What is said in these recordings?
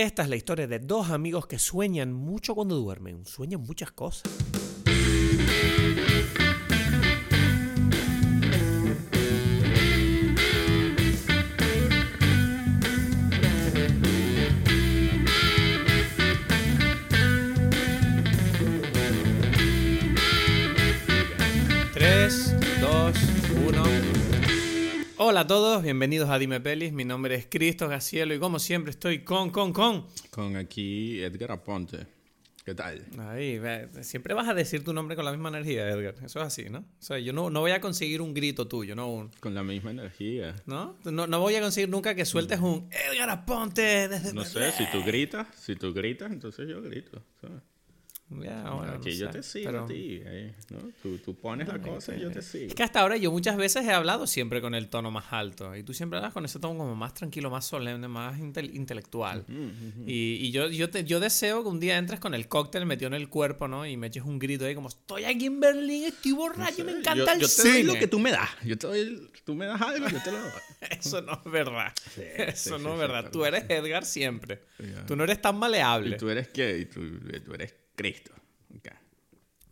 Esta es la historia de dos amigos que sueñan mucho cuando duermen, sueñan muchas cosas. Hola a todos, bienvenidos a Dime Pelis. Mi nombre es Cristo Gacielo y como siempre estoy con, con, con. Con aquí Edgar Aponte. ¿Qué tal? Ahí, siempre vas a decir tu nombre con la misma energía, Edgar. Eso es así, ¿no? O sea, yo no, no voy a conseguir un grito tuyo, no un. Con la misma energía. ¿No? No, no voy a conseguir nunca que sueltes un Edgar Aponte desde. No sé, si tú gritas, si tú gritas, entonces yo grito. ¿sabes? Ya, bueno, Aquí no yo sé, te sigo pero- a ti, ahí, ¿no? Tú, tú pones la cosa y yo te sigo. Es que hasta ahora yo muchas veces he hablado siempre con el tono más alto. Y tú siempre hablas con ese tono como más tranquilo, más solemne, más intel- intelectual. Y, y yo, yo, te- yo deseo que un día entres con el cóctel metido en el cuerpo, ¿no? Y me eches un grito ahí como, estoy aquí en Berlín, estoy borracho, me encanta yo, el yo te doy lo que tú me das. Yo te doy, tú me das algo, yo te lo doy. Eso no es verdad. Sí, Eso sí, no sí, es verdad. Tú eres Edgar siempre. ya. Tú no eres tan maleable. ¿Y tú eres qué? Y tú, tú eres Cristo. Ok.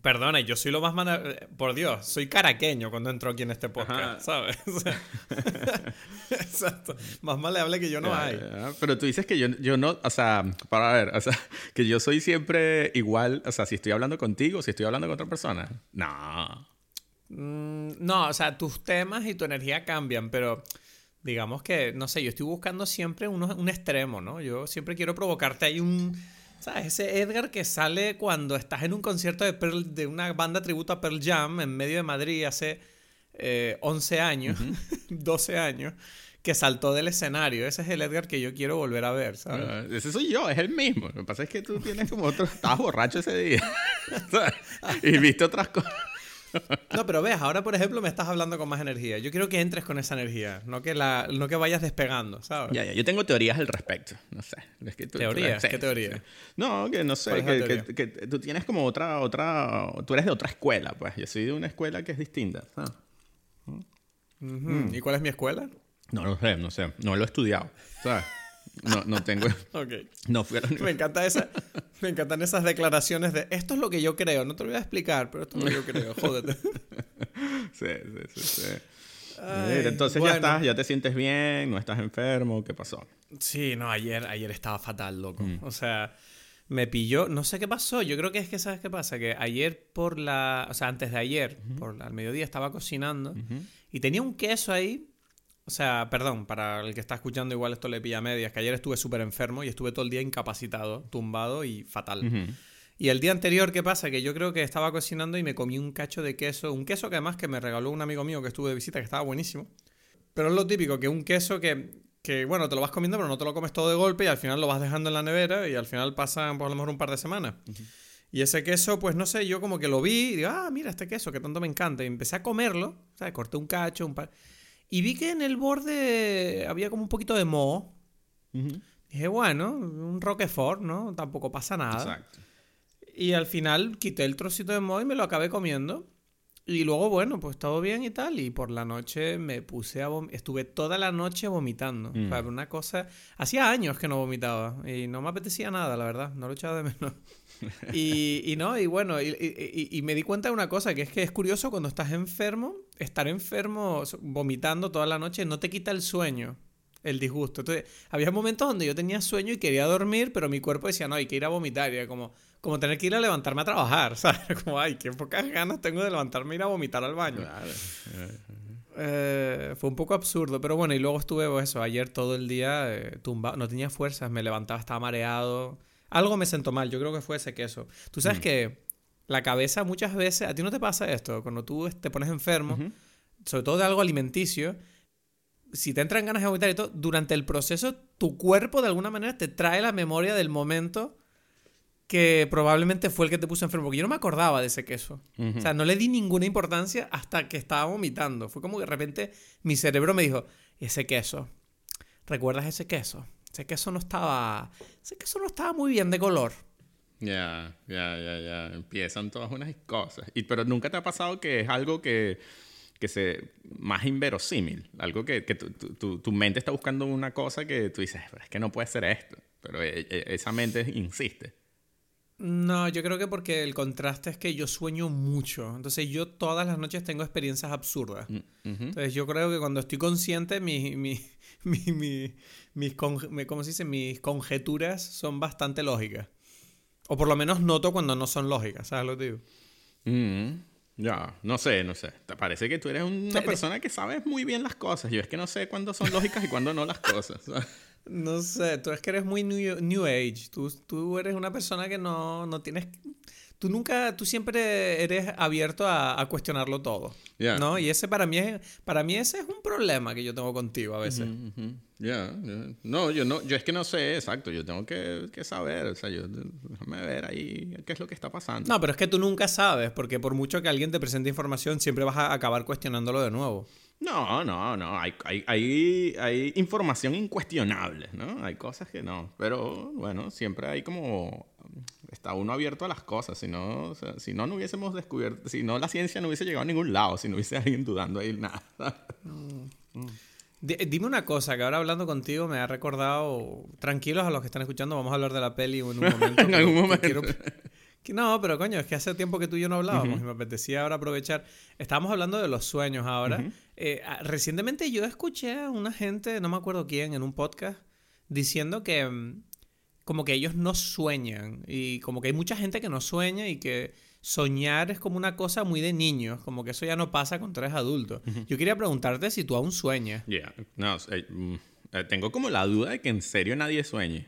Perdona, yo soy lo más mana... Por Dios, soy caraqueño cuando entro aquí en este Ajá. podcast, ¿sabes? O sea, Exacto. Más maleable que yo no hay. Pero tú dices que yo, yo no, o sea, para ver, o sea, que yo soy siempre igual, o sea, si estoy hablando contigo, si estoy hablando con otra persona. No. Mm, no, o sea, tus temas y tu energía cambian, pero digamos que, no sé, yo estoy buscando siempre uno- un extremo, ¿no? Yo siempre quiero provocarte ahí un... ¿Sabes? Ese Edgar que sale cuando estás en un concierto de, Pearl- de una banda tributo a Pearl Jam en medio de Madrid hace eh, 11 años, 12 años, que saltó del escenario. Ese es el Edgar que yo quiero volver a ver, ¿sabes? Ah, ese soy yo, es el mismo. Lo que pasa es que tú tienes como otro. Estabas borracho ese día. y viste otras cosas. No, pero ves, ahora por ejemplo me estás hablando con más energía. Yo quiero que entres con esa energía, no que, la, no que vayas despegando, ¿sabes? Ya, ya, yo tengo teorías al respecto. No sé. Es que tú- tú- ¿Teorías? sí, ¿Qué teoría? sí. No, que no sé. ¿Cuál es la Que, que- que tú tienes como otra, otra. Tú eres de otra escuela, pues. Yo soy de una escuela que es distinta. ¿sabes? Ujú. ¿Y cuál es mi escuela? No lo sé, no sé. No lo he estudiado. ¿Sabes? No, no tengo. Ok. No fui a la Me encanta esa, me encantan esas declaraciones de esto es lo que yo creo, no te lo voy a explicar, pero esto es lo que yo creo, jódete. Sí, sí, sí. sí. Ay, entonces bueno. ya estás, ya te sientes bien, no estás enfermo, ¿qué pasó? Sí, no, ayer, ayer estaba fatal, loco. Mm. O sea, me pilló, no sé qué pasó, yo creo que es que, ¿sabes qué pasa? Que ayer por la, o sea, antes de ayer, por al mediodía estaba cocinando y tenía un queso ahí. O sea, perdón, para el que está escuchando igual esto le pilla medias, que ayer estuve súper enfermo y estuve todo el día incapacitado, tumbado y fatal. Y el día anterior, ¿qué pasa? Que yo creo que estaba cocinando y me comí un cacho de queso. Un queso que además que me regaló un amigo mío que estuvo de visita, que estaba buenísimo. Pero es lo típico, que un queso que, que, bueno, te lo vas comiendo, pero no te lo comes todo de golpe y al final lo vas dejando en la nevera y al final pasan por a lo mejor un par de semanas. Y ese queso, pues no sé, yo como que lo vi y digo, ah, mira este queso que tanto me encanta. Y empecé a comerlo, o sea, corté un cacho, un par... Y vi que en el borde había como un poquito de moho. Dije, bueno, un Roquefort, ¿no? Tampoco pasa nada. Exacto. Y al final quité el trocito de moho y me lo acabé comiendo. Y luego, bueno, pues todo bien y tal. Y por la noche me puse a vomitar. Estuve toda la noche vomitando. Mm. O sea, una cosa. Hacía años que no vomitaba. Y no me apetecía nada, la verdad. No lo echaba de menos. y, y no, y bueno, y, y- y- y me di cuenta de una cosa, que es que es curioso cuando estás enfermo, estar enfermo vomitando toda la noche no te quita el sueño. El disgusto. Entonces, había momentos donde yo tenía sueño y quería dormir, pero mi cuerpo decía, no, hay que ir a vomitar. Y era como, como tener que ir a levantarme a trabajar, ¿sabes? Como, ay, qué pocas ganas tengo de levantarme e ir a vomitar al baño. Claro. Eh, fue un poco absurdo, pero bueno, y luego estuve pues, eso, ayer todo el día eh, tumbado, no tenía fuerzas, me levantaba, estaba mareado. Algo me sentó mal, yo creo que fue ese queso. Tú sabes que la cabeza muchas veces, a ti no te pasa esto, cuando tú te pones enfermo, Ujú. sobre todo de algo alimenticio, si te entran ganas de vomitar y todo, durante el proceso tu cuerpo de alguna manera te trae la memoria del momento que probablemente fue el que te puso enfermo, porque yo no me acordaba de ese queso. Ujú. O sea, no le di ninguna importancia hasta que estaba vomitando. Fue como que de repente mi cerebro me dijo, ese queso, ¿recuerdas ese queso? Ese queso no estaba, ese queso no estaba muy bien de color. Ya, ya, ya, ya. Empiezan todas unas cosas. Y, pero nunca te ha pasado que es algo que, que se más inverosímil. Algo que, que tu, tu- tu- mente está buscando una cosa que tú dices, "Pero es que no puede ser esto. pero e- e- esa mente insiste. No, yo creo que porque el contraste es que yo sueño mucho. Entonces yo todas las noches tengo experiencias absurdas. Mm. Entonces yo creo que cuando estoy consciente, mi, mi- mi- mi- mis, con- ¿cómo se dice? mis conjeturas son bastante lógicas. O por lo menos noto cuando no son lógicas, ¿sabes lo que digo? Mm, ya, no sé, no sé. Te parece que tú eres una persona que sabes muy bien las cosas. Yo es que no sé cuándo son lógicas y cuándo no las cosas. No sé, tú es que eres muy new, new age. Tú, tú eres una persona que no, no tienes... Tú nunca, tú siempre eres abierto a, a cuestionarlo todo. Ya. ¿No? Y ese para mí es, para mí ese es un problema que yo tengo contigo a veces. Ya, no, yo no, yo es que no sé, exacto, yo tengo que, que saber, o sea, yo déjame ver ahí qué es lo que está pasando. No, pero es que tú nunca sabes, porque por mucho que alguien te presente información, siempre vas a acabar cuestionándolo de nuevo. No, no, no, hay, hay, hay, hay información incuestionable, ¿no? Hay cosas que no, pero bueno, siempre hay como, está uno abierto a las cosas, si no, o sea, si no, no hubiésemos descubierto, si no, la ciencia no hubiese llegado a ningún lado, si no hubiese alguien dudando ahí nada. Di- dime una cosa, que ahora hablando contigo me ha recordado, tranquilos a los que están escuchando, vamos a hablar de la peli en un momento. En algún momento. quiero- no, pero coño, es que hace tiempo que tú y yo no hablábamos y me apetecía ahora aprovechar. Estábamos hablando de los sueños ahora. Eh, ah, recientemente yo escuché a una gente, no me acuerdo quién, en un podcast, diciendo que mm, como que ellos no sueñan y como que hay mucha gente que no sueña y que soñar es como una cosa muy de niños, como que eso ya no pasa cuando eres adulto. Yo quería preguntarte si tú aún sueñas. Ya, no, eh, mm, eh, tengo como la duda de que en serio nadie sueñe.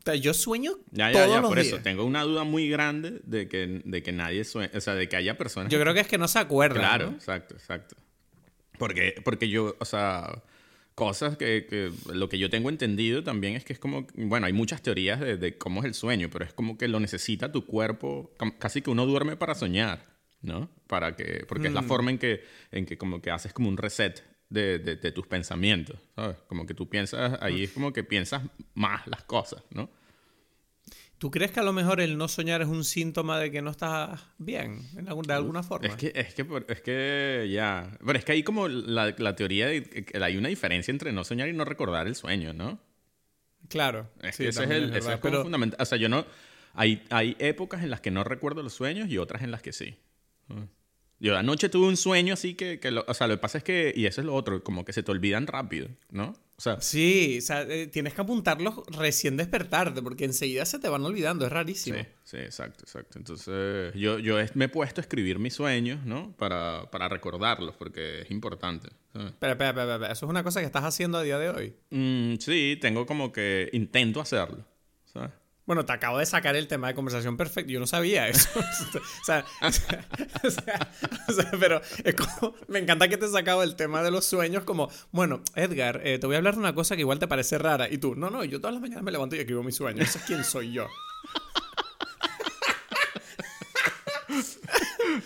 O sea, yo sueño Ya, ya, todos ya, los por días. eso, tengo una duda muy grande de que, de que nadie sueñe, o sea, de que haya personas Yo creo que es que no se acuerdan. Claro, ¿no? exacto, exacto. Porque, porque yo, o sea, cosas que, que lo que yo tengo entendido también es que es como, bueno, hay muchas teorías de, de cómo es el sueño, pero es como que lo necesita tu cuerpo, casi que uno duerme para soñar, ¿no? Para que, porque es la forma en que, en que como que haces como un reset de, de, de tus pensamientos, ¿sabes? Como que tú piensas, ahí es como que piensas más las cosas, ¿no? ¿Tú crees que a lo mejor el no soñar es un síntoma de que no estás bien, en algún- de alguna forma? Es que, es que, es que ya. Pero es que hay como la, la teoría de que hay una diferencia entre no soñar y no recordar el sueño, ¿no? Claro. Es sí, que ese es el. ese verdad, es como pero- fundamental. O sea, yo no. Hay, hay épocas en las que no recuerdo los sueños y otras en las que sí. Yo anoche tuve un sueño así que, que lo- o sea, lo que pasa es que, y eso es lo otro, como que se te olvidan rápido, ¿no? O sea, Sí, o sea, eh, tienes que apuntarlos recién despertarte, porque enseguida se te van olvidando, es rarísimo. sí, sí, exacto, exacto. Entonces, yo, yo me he puesto a escribir mis sueños, ¿no? Para, para recordarlos, porque es importante. Espera, espera, espera, espera, ¿eso es una cosa que estás haciendo a día de hoy? Mm, sí, tengo como que intento hacerlo, ¿sabes? Bueno, te acabo de sacar el tema de conversación perfecto. Yo no sabía eso. o, sea, o, sea, o sea, o sea, pero es como, me encanta que te he sacado el tema de los sueños como, bueno, Edgar, eh, te voy a hablar de una cosa que igual te parece rara. Y tú, no, no, yo todas las mañanas me levanto y escribo mis sueños. Eso es quién soy yo.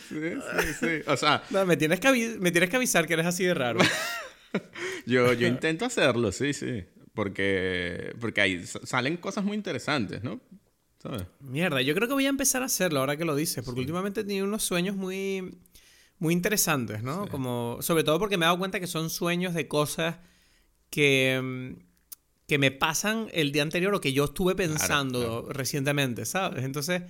Sí, sí, sí. O sea, No, me, tienes que me tienes que avisar que eres así de raro. yo, yo intento hacerlo, sí, sí. Porque, porque ahí salen cosas muy interesantes, ¿no? ¿Sabes? Mierda, yo creo que voy a empezar a hacerlo ahora que lo dices, porque últimamente he tenido unos sueños muy, muy interesantes, ¿no? Como, sobre todo porque me he dado cuenta que son sueños de cosas que, mm, que me pasan el día anterior o que yo estuve pensando recientemente, ¿sabes? Entonces,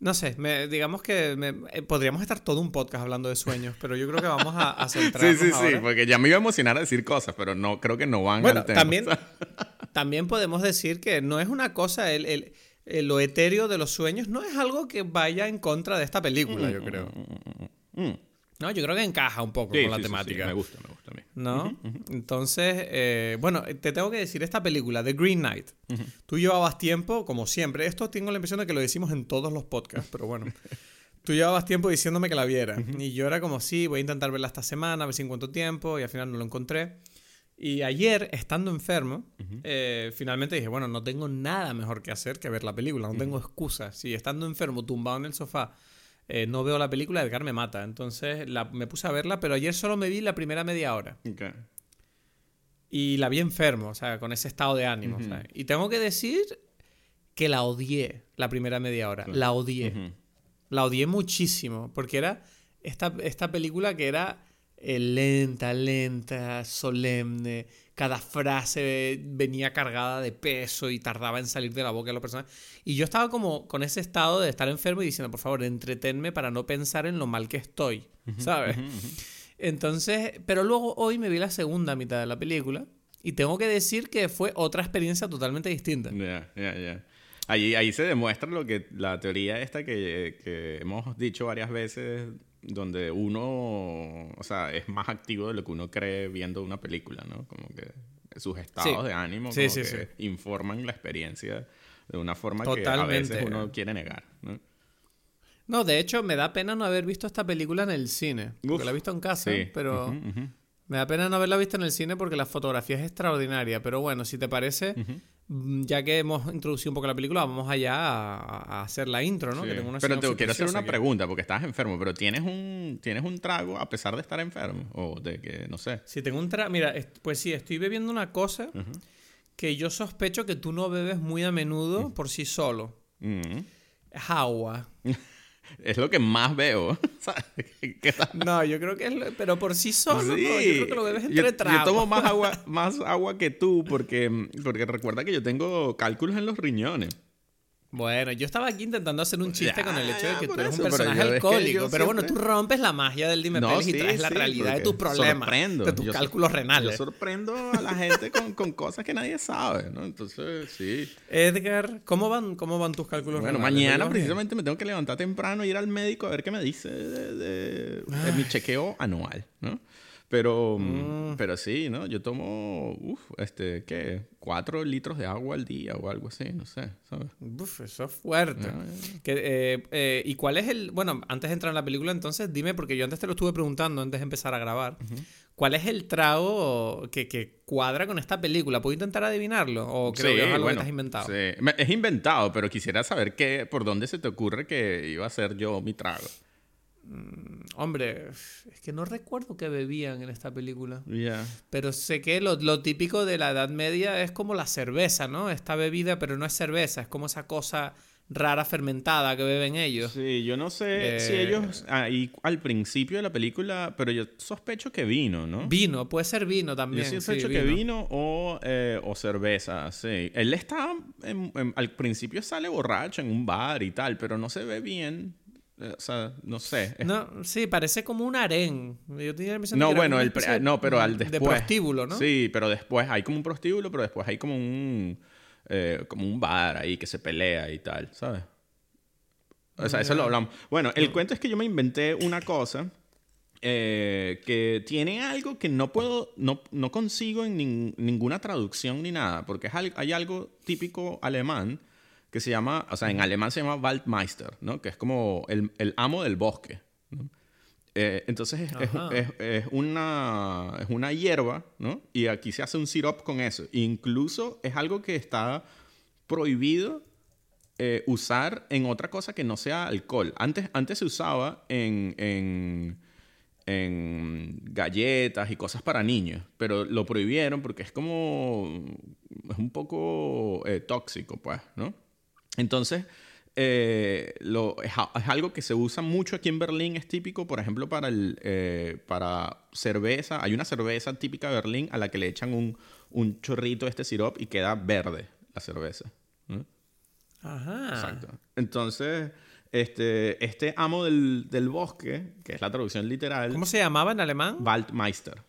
no sé, me- digamos que me- eh, podríamos estar todo un podcast hablando de sueños, pero yo creo que vamos a, a Sí, centrarnos sí, sí, ahora. porque ya me iba a emocionar a decir cosas, pero no creo que no van Bueno, al tema. también, también podemos decir que no es una cosa, el, el- el- lo etéreo de los sueños no es algo que vaya en contra de esta película, yo creo. Mm. No, yo creo que encaja un poco Sí, con la sí, sí, temática. me gusta, me gusta a mí. ¿No? Entonces, eh, bueno, te tengo que decir esta película, The Green Knight. Tú llevabas tiempo, como siempre, esto tengo la impresión de que lo decimos en todos los podcasts, pero bueno. Tú llevabas tiempo diciéndome que la viera. Y yo era como, sí, voy a intentar verla esta semana, a ver si encuentro tiempo, y al final no lo encontré. Y ayer, estando enfermo, eh, finalmente dije, bueno, no tengo nada mejor que hacer que ver la película, no tengo excusa. Si estando enfermo, tumbado en el sofá, eh, no veo la película, Edgar me mata. Entonces la- me puse a verla, pero ayer solo me vi la primera media hora. Y la vi enfermo, o sea, con ese estado de ánimo. ¿sabes? Y tengo que decir que la odié la primera media hora. La odié. La odié muchísimo, porque era esta, esta película que era eh, lenta, lenta, solemne, cada frase venía cargada de peso y tardaba en salir de la boca de la persona. Y yo estaba como con ese estado de estar enfermo y diciendo, por favor, entretenme para no pensar en lo mal que estoy, ¿sabes? Entonces, pero luego hoy me vi la segunda mitad de la película y tengo que decir que fue otra experiencia totalmente distinta. Ya, ya, ya. Ahí, ahí se demuestra lo que la teoría esta que, que hemos dicho varias veces, donde uno, o sea, es más activo de lo que uno cree viendo una película, ¿no? Como que sus estados de ánimo como que informan la experiencia de una forma que a veces uno quiere negar, ¿no? No, de hecho, me da pena no haber visto esta película en el cine. porque la he visto en casa, pero me da pena no haberla visto en el cine porque la fotografía es extraordinaria. Pero bueno, si te parece, ya que hemos introducido un poco la película, vamos allá a, hacer la intro, ¿no? pero te quiero hacer una pregunta porque estás enfermo, pero ¿tienes un, ¿tienes un trago a pesar de estar enfermo? O de que, no sé. Si tengo un trago, mira, pues sí, estoy bebiendo una cosa que yo sospecho que tú no bebes muy a menudo por sí solo. Es agua. Es lo que más veo. no, yo creo que es. Pero por sí solo, sí. yo creo que lo bebes entre yo, Yo tomo más agua, más agua que tú porque, porque recuerda que yo tengo cálculos en los riñones. Bueno, yo estaba aquí intentando hacer un chiste con el hecho de que tú eres un personaje alcohólico. Pero bueno, tú rompes la magia del dime y traes la realidad de tus problemas. De tus cálculos renales. Yo sorprendo a la gente con, con, cosas que nadie sabe, ¿no? Entonces, sí. Edgar, ¿cómo van, cómo van tus cálculos renales? Bueno, mañana precisamente me tengo que levantar temprano e ir al médico a ver qué me dice de mi chequeo anual, ¿no? Pero, mm. pero sí, ¿no? Yo tomo, uf, este, ¿qué? Cuatro litros de agua al día o algo así, no sé, ¿sabes? Uf, eso es fuerte. Eh, eh, ¿Y cuál es el...? Bueno, antes de entrar en la película, entonces, dime, porque yo antes te lo estuve preguntando antes de empezar a grabar. ¿Cuál es el trago que, que, cuadra con esta película? ¿Puedo intentar adivinarlo? ¿O creo que es algo que has inventado? Sí. Es inventado, pero quisiera saber qué, por dónde se te ocurre que iba a ser yo mi trago. Mm, hombre, es que no recuerdo qué bebían en esta película. Ya. Pero sé que lo, lo, típico de la Edad Media es como la cerveza, ¿no? Esta bebida, pero no es cerveza, es como esa cosa rara fermentada que beben ellos. Sí, yo no sé si eh, ellos ahí al principio de la película, pero yo sospecho que vino, ¿no? Vino, puede ser vino también. Yo sospecho que vino o, eh, o cerveza, sí. Él está, al principio sale borracho en un bar y tal, pero no se ve bien. Eh, o sea, no sé. No, sí, parece como un harén. Yo tenía no, bueno, el no, pero al después. De prostíbulo, ¿no? Sí, pero después hay como un prostíbulo, pero después hay como un eh, como un bar ahí que se pelea y tal, ¿sabes? O sea, eso lo hablamos. Bueno, el cuento es que yo me inventé una cosa eh, que tiene algo que no puedo, no, no consigo en ninguna traducción ni nada, porque hay algo típico alemán que se llama, o sea, en alemán se llama Waldmeister, ¿no? Que es como el, el amo del bosque. Eh, entonces es, es, es, una, es una hierba, ¿no? Y aquí se hace un sirop con eso. Incluso es algo que está prohibido eh, usar en otra cosa que no sea alcohol. Antes, antes se usaba en, en, en galletas y cosas para niños, pero lo prohibieron porque es como... es un poco eh, tóxico, pues, ¿no? Entonces, eh, lo, es, algo que se usa mucho aquí en Berlín, es típico, por ejemplo, para, el, eh, para cerveza. Hay una cerveza típica de Berlín a la que le echan un, un chorrito de este sirop y queda verde la cerveza. Ajá. Exacto. Entonces, este, este amo del, del, bosque, que es la traducción literal. ¿Cómo se llamaba en alemán? Waldmeister.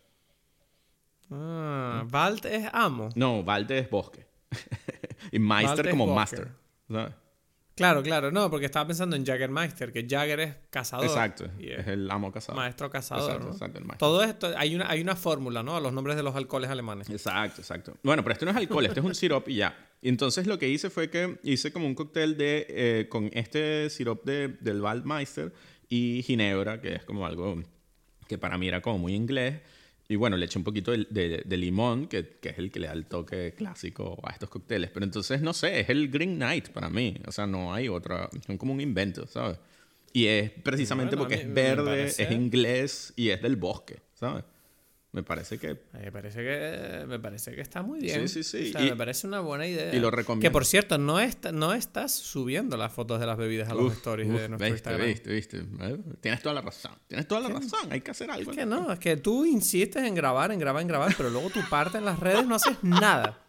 Ah, Wald es amo. No, Wald es bosque. y Meister como master. Claro, claro, no, porque estaba pensando en Jaggermeister, que Jagger es cazador. Exacto, es, el amo cazador. Maestro cazador. Exacto, Todo esto, hay una, hay una fórmula, ¿no? A los nombres de los alcoholes alemanes. Exacto, exacto. Bueno, pero esto no es alcohol, esto es un sirop y ya. Y entonces lo que hice fue que hice como un cóctel de, eh, con este sirop de, del Waldmeister y ginebra, que es como algo que para mí era como muy inglés. Y bueno, le eché un poquito de, limón, que, que, es el que le da el toque clásico a estos cócteles. Pero entonces, no sé, es el Green Night para mí. O sea, no hay otra. Son como un invento, ¿sabes? Y es precisamente porque es verde, es inglés y es del bosque, ¿sabes? Me parece que... Me parece que, me parece que está muy bien. Sí, sí, sí. O sea, Y- me parece una buena idea. y lo recomiendo. Que por cierto, no, est- no estás subiendo las fotos de las bebidas a los stories uf, de nuestro viste, Instagram. viste, viste. Eh, Tienes toda la razón. Tienes toda la razón. Hay que hacer algo. Es que no, es que tú insistes en grabar, en grabar, en grabar, pero luego tu parte en las redes no haces nada.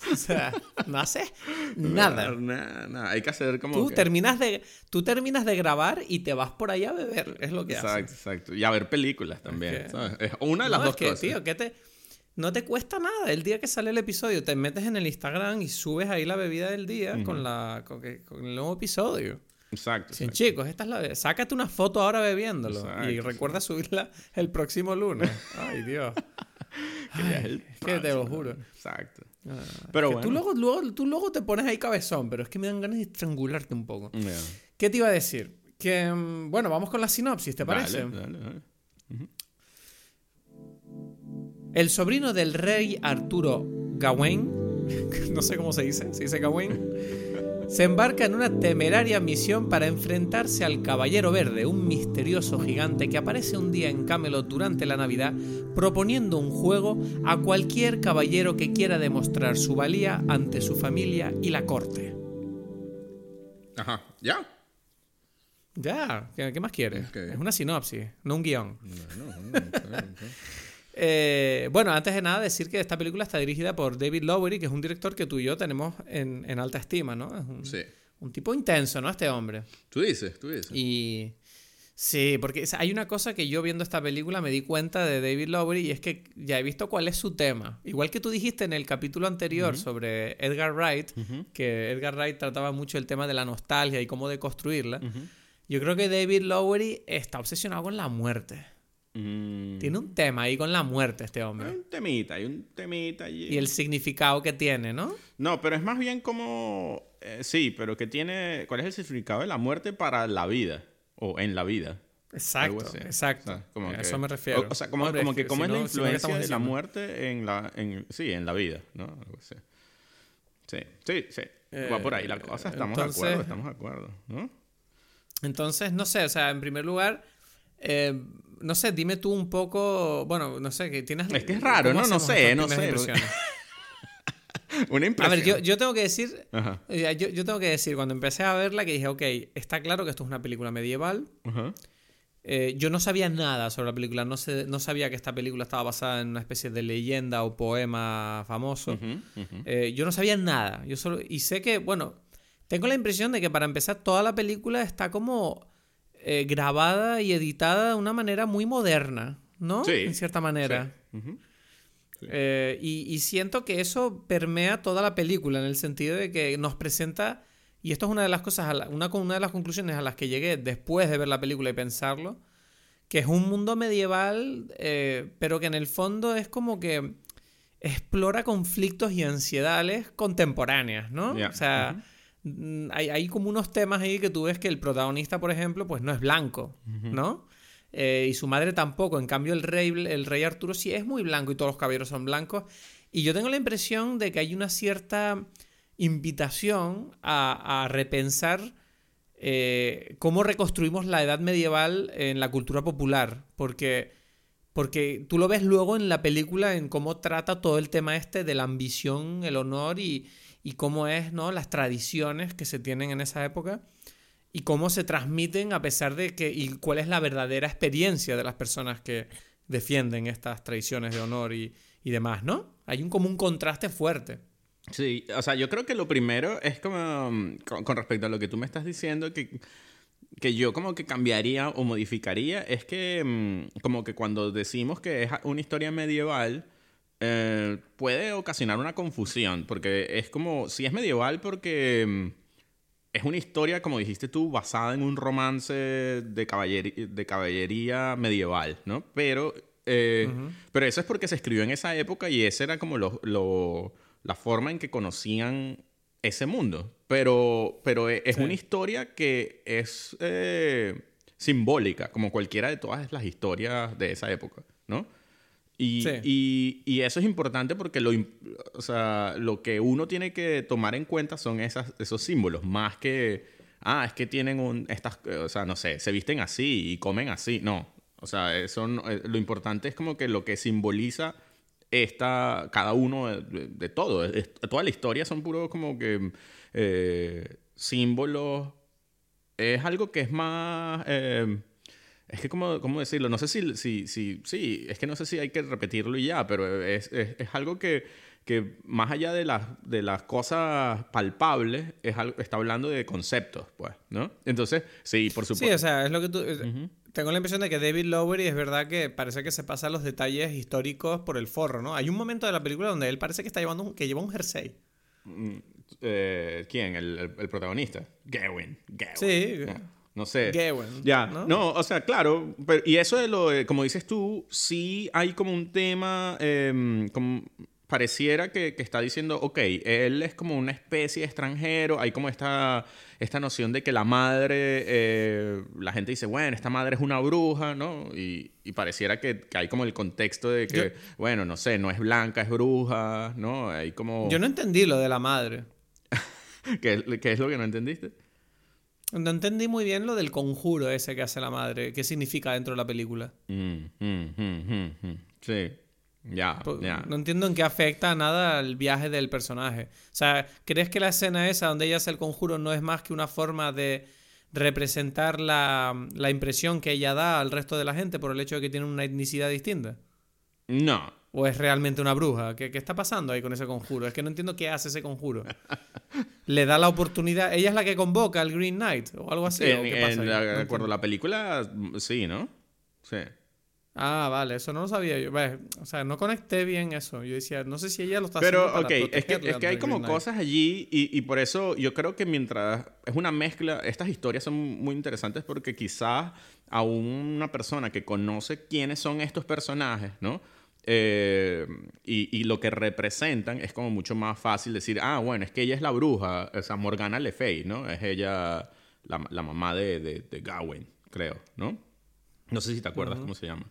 O sea, no haces nada. Nada, nada. Hay que hacer como Tú que- terminas de, tú terminas de grabar y te vas por ahí a beber. Es lo que Exacto, haces. exacto. Y a ver películas también. Es que- ¿sabes? Es una de las no, dos es que, cosas. tío, que te, no te cuesta nada. El día que sale el episodio, te metes en el Instagram y subes ahí la bebida del día con, la, con, el nuevo episodio. Exacto. Sí, exacto. chicos, esta es la Sácate una foto ahora bebiéndolo. y Exacto, recuerda subirla el próximo lunes. Ay, Dios. Que es te lo juro. Exacto. Ah, Pero bueno. Tú luego, luego, tú luego te pones ahí cabezón, pero es que me dan ganas de estrangularte un poco. ¿Qué te iba a decir? Que, mm, bueno, vamos con la sinopsis, ¿te parece? Dale, dale, dale. El sobrino del rey Arturo Gawain, no sé cómo se dice, se dice Gawain, se embarca en una temeraria misión para enfrentarse al Caballero Verde, un misterioso gigante que aparece un día en Camelot durante la Navidad, proponiendo un juego a cualquier caballero que quiera demostrar su valía ante su familia y la corte. Ajá. ¿Ya? Ya, ¿qué, qué más quieres? Es una sinopsis, no un guion. Bueno, ok, ok. Eh, bueno, antes de nada decir que esta película está dirigida por David Lowery, que es un director que tú y yo tenemos en, en alta estima, ¿no? Es un, Sí. un tipo intenso, ¿no? Este hombre. Tú dices, tú dices. Y sí, porque hay una cosa que yo viendo esta película me di cuenta de David Lowery y es que ya he visto cuál es su tema. Igual que tú dijiste en el capítulo anterior sobre Edgar Wright, que Edgar Wright trataba mucho el tema de la nostalgia y cómo deconstruirla. Yo creo que David Lowery está obsesionado con la muerte. Mm. Tiene un tema ahí con la muerte este Hay hombre. un temita, hay un temita allí. Y el significado que tiene, ¿no? No, pero es más bien como... eh, sí, pero que tiene... ¿Cuál es el significado de la muerte para la vida? O en la vida. Exacto, exacto. O sea, como a que- eso me refiero. O, o sea, como, Hombre, como que, cómo si es la no- si no, ¿qué influencia de la muerte en la... En, sí, en la vida, ¿no? Algo así. Sí, sí, sí. Va por ahí la cosa. Estamos de acuerdo, estamos de acuerdo, ¿no? Entonces, no sé, o sea, en primer lugar, eh, no sé, dime tú un poco, bueno, no sé, que tienes... Es que es raro, ¿cómo ¿no? No sé, no sé. Una A impresión. ver, yo, yo tengo que decir, eh, yo, yo tengo que decir, cuando empecé a verla, que dije, ok, está claro que esto es una película medieval. Ajá. Eh, yo no sabía nada sobre la película, no, sé, no sabía que esta película estaba basada en una especie de leyenda o poema famoso. Eh, yo no sabía nada. Yo solo, y sé que, bueno, tengo la impresión de que para empezar toda la película está como eh, grabada y editada de una manera muy moderna, ¿no? Sí, En cierta manera. Eh, y, y siento que eso permea toda la película en el sentido de que nos presenta, y esto es una de las cosas, a la- una, una de las conclusiones a las que llegué después de ver la película y pensarlo, que es un mundo medieval, eh, pero que en el fondo es como que explora conflictos y ansiedades contemporáneas, ¿no? O sea, hay, hay como unos temas ahí que tú ves que el protagonista, por ejemplo, pues no es blanco, ¿no? Eh, y su madre tampoco. En cambio, el rey, el rey Arturo sí es muy blanco y todos los caballeros son blancos. Y yo tengo la impresión de que hay una cierta invitación a, a repensar eh, cómo reconstruimos la edad medieval en la cultura popular. Porque, porque tú lo ves luego en la película en cómo trata todo el tema este de la ambición, el honor y, y cómo es, ¿no? Las tradiciones que se tienen en esa época y cómo se transmiten a pesar de que y cuál es la verdadera experiencia de las personas que defienden estas tradiciones de honor y, y demás, ¿no? Hay un como un contraste fuerte. Sí, o sea, yo creo que lo primero es como, mm, con, respecto a lo que tú me estás diciendo, que, que yo como que cambiaría o modificaría, es que mm, como que cuando decimos que es una historia medieval, eh, puede ocasionar una confusión, porque es como, si es medieval porque mm, es una historia, como dijiste tú, basada en un romance de, caballería, de caballería medieval, ¿no? Pero, eh, pero eso es porque se escribió en esa época y esa era como lo, lo- la forma en que conocían ese mundo. Pero, pero e- es Sí. una historia que es eh, simbólica, como cualquiera de todas las historias de esa época, ¿no? Y, Sí. y- y eso es importante porque lo, o sea, lo que uno tiene que tomar en cuenta son esas, esos símbolos, más que, ah, es que tienen un, estas, o sea, no sé, se visten así y comen así. No, O sea, eso no- eh, lo importante es como que lo que simboliza esta, cada uno de, de todo. Es- toda la historia son puros como que eh, símbolos. Es algo que es más... eh, es que, ¿cómo, ¿cómo decirlo? No sé si, si, si... Sí, es que no sé si hay que repetirlo y ya, pero es, es, es algo que, que más allá de las, de las cosas palpables, es algo, está hablando de conceptos, pues, ¿no? Entonces, sí, por Sí, supuesto. o sea, es lo que tú... Tengo la impresión de que David Lowery es verdad que parece que se pasa los detalles históricos por el forro, ¿no? Hay un momento de la película donde él parece que está llevando un, que lleva un jersey. Eh, ¿Quién? El, el- el protagonista. Gawain. Gawain. Sí. Ya, No sé. Ya. ¿no? ¿no? o sea, claro. pero- y eso de lo, de- como dices tú, sí hay como un tema, em, como pareciera que, que está diciendo, ok, él es como una especie de extranjero, hay como esta, esta noción de que la madre, eh, la gente dice, bueno, esta madre es una bruja, ¿no? Y, y pareciera que, que hay como el contexto de que, bueno, no sé, no es blanca, es bruja, ¿no? Hay como... Yo no entendí lo de la madre. ¿Qué, qué es lo que no entendiste? No entendí muy bien lo del conjuro ese que hace la madre. ¿Qué significa dentro de la película? Mm, mm, mm. Sí, ya, Po- ya. No entiendo en qué afecta nada al viaje del personaje. O sea, ¿crees que la escena esa donde ella hace el conjuro no es más que una forma de representar la, la impresión que ella da al resto de la gente por el hecho de que tiene una etnicidad distinta? No, ¿O es realmente una bruja? ¿Qué, qué está pasando ahí con ese conjuro? Es que no entiendo qué hace ese conjuro. Le da la oportunidad. Ella es la que convoca al Green Knight o algo así. ¿o en, qué pasa en ahí? la- No de acuerdo la película, sí, ¿no? Sí. Ah, vale, eso no lo sabía yo. O sea, no conecté bien eso. Yo decía, no sé si ella lo está Pero, haciendo para ok, es que, es que hay como cosas allí y, y por eso yo creo que mientras es una mezcla, estas historias son muy interesantes porque quizás a una persona que conoce quiénes son estos personajes, ¿no? Eh, y, y lo que representan es como mucho más fácil decir, ah, bueno, es que ella es la bruja, o sea, Morgana Le Fay, ¿no? Es ella la, la mamá de, de, de Gawain, creo, ¿no? No sé si te acuerdas cómo se llama.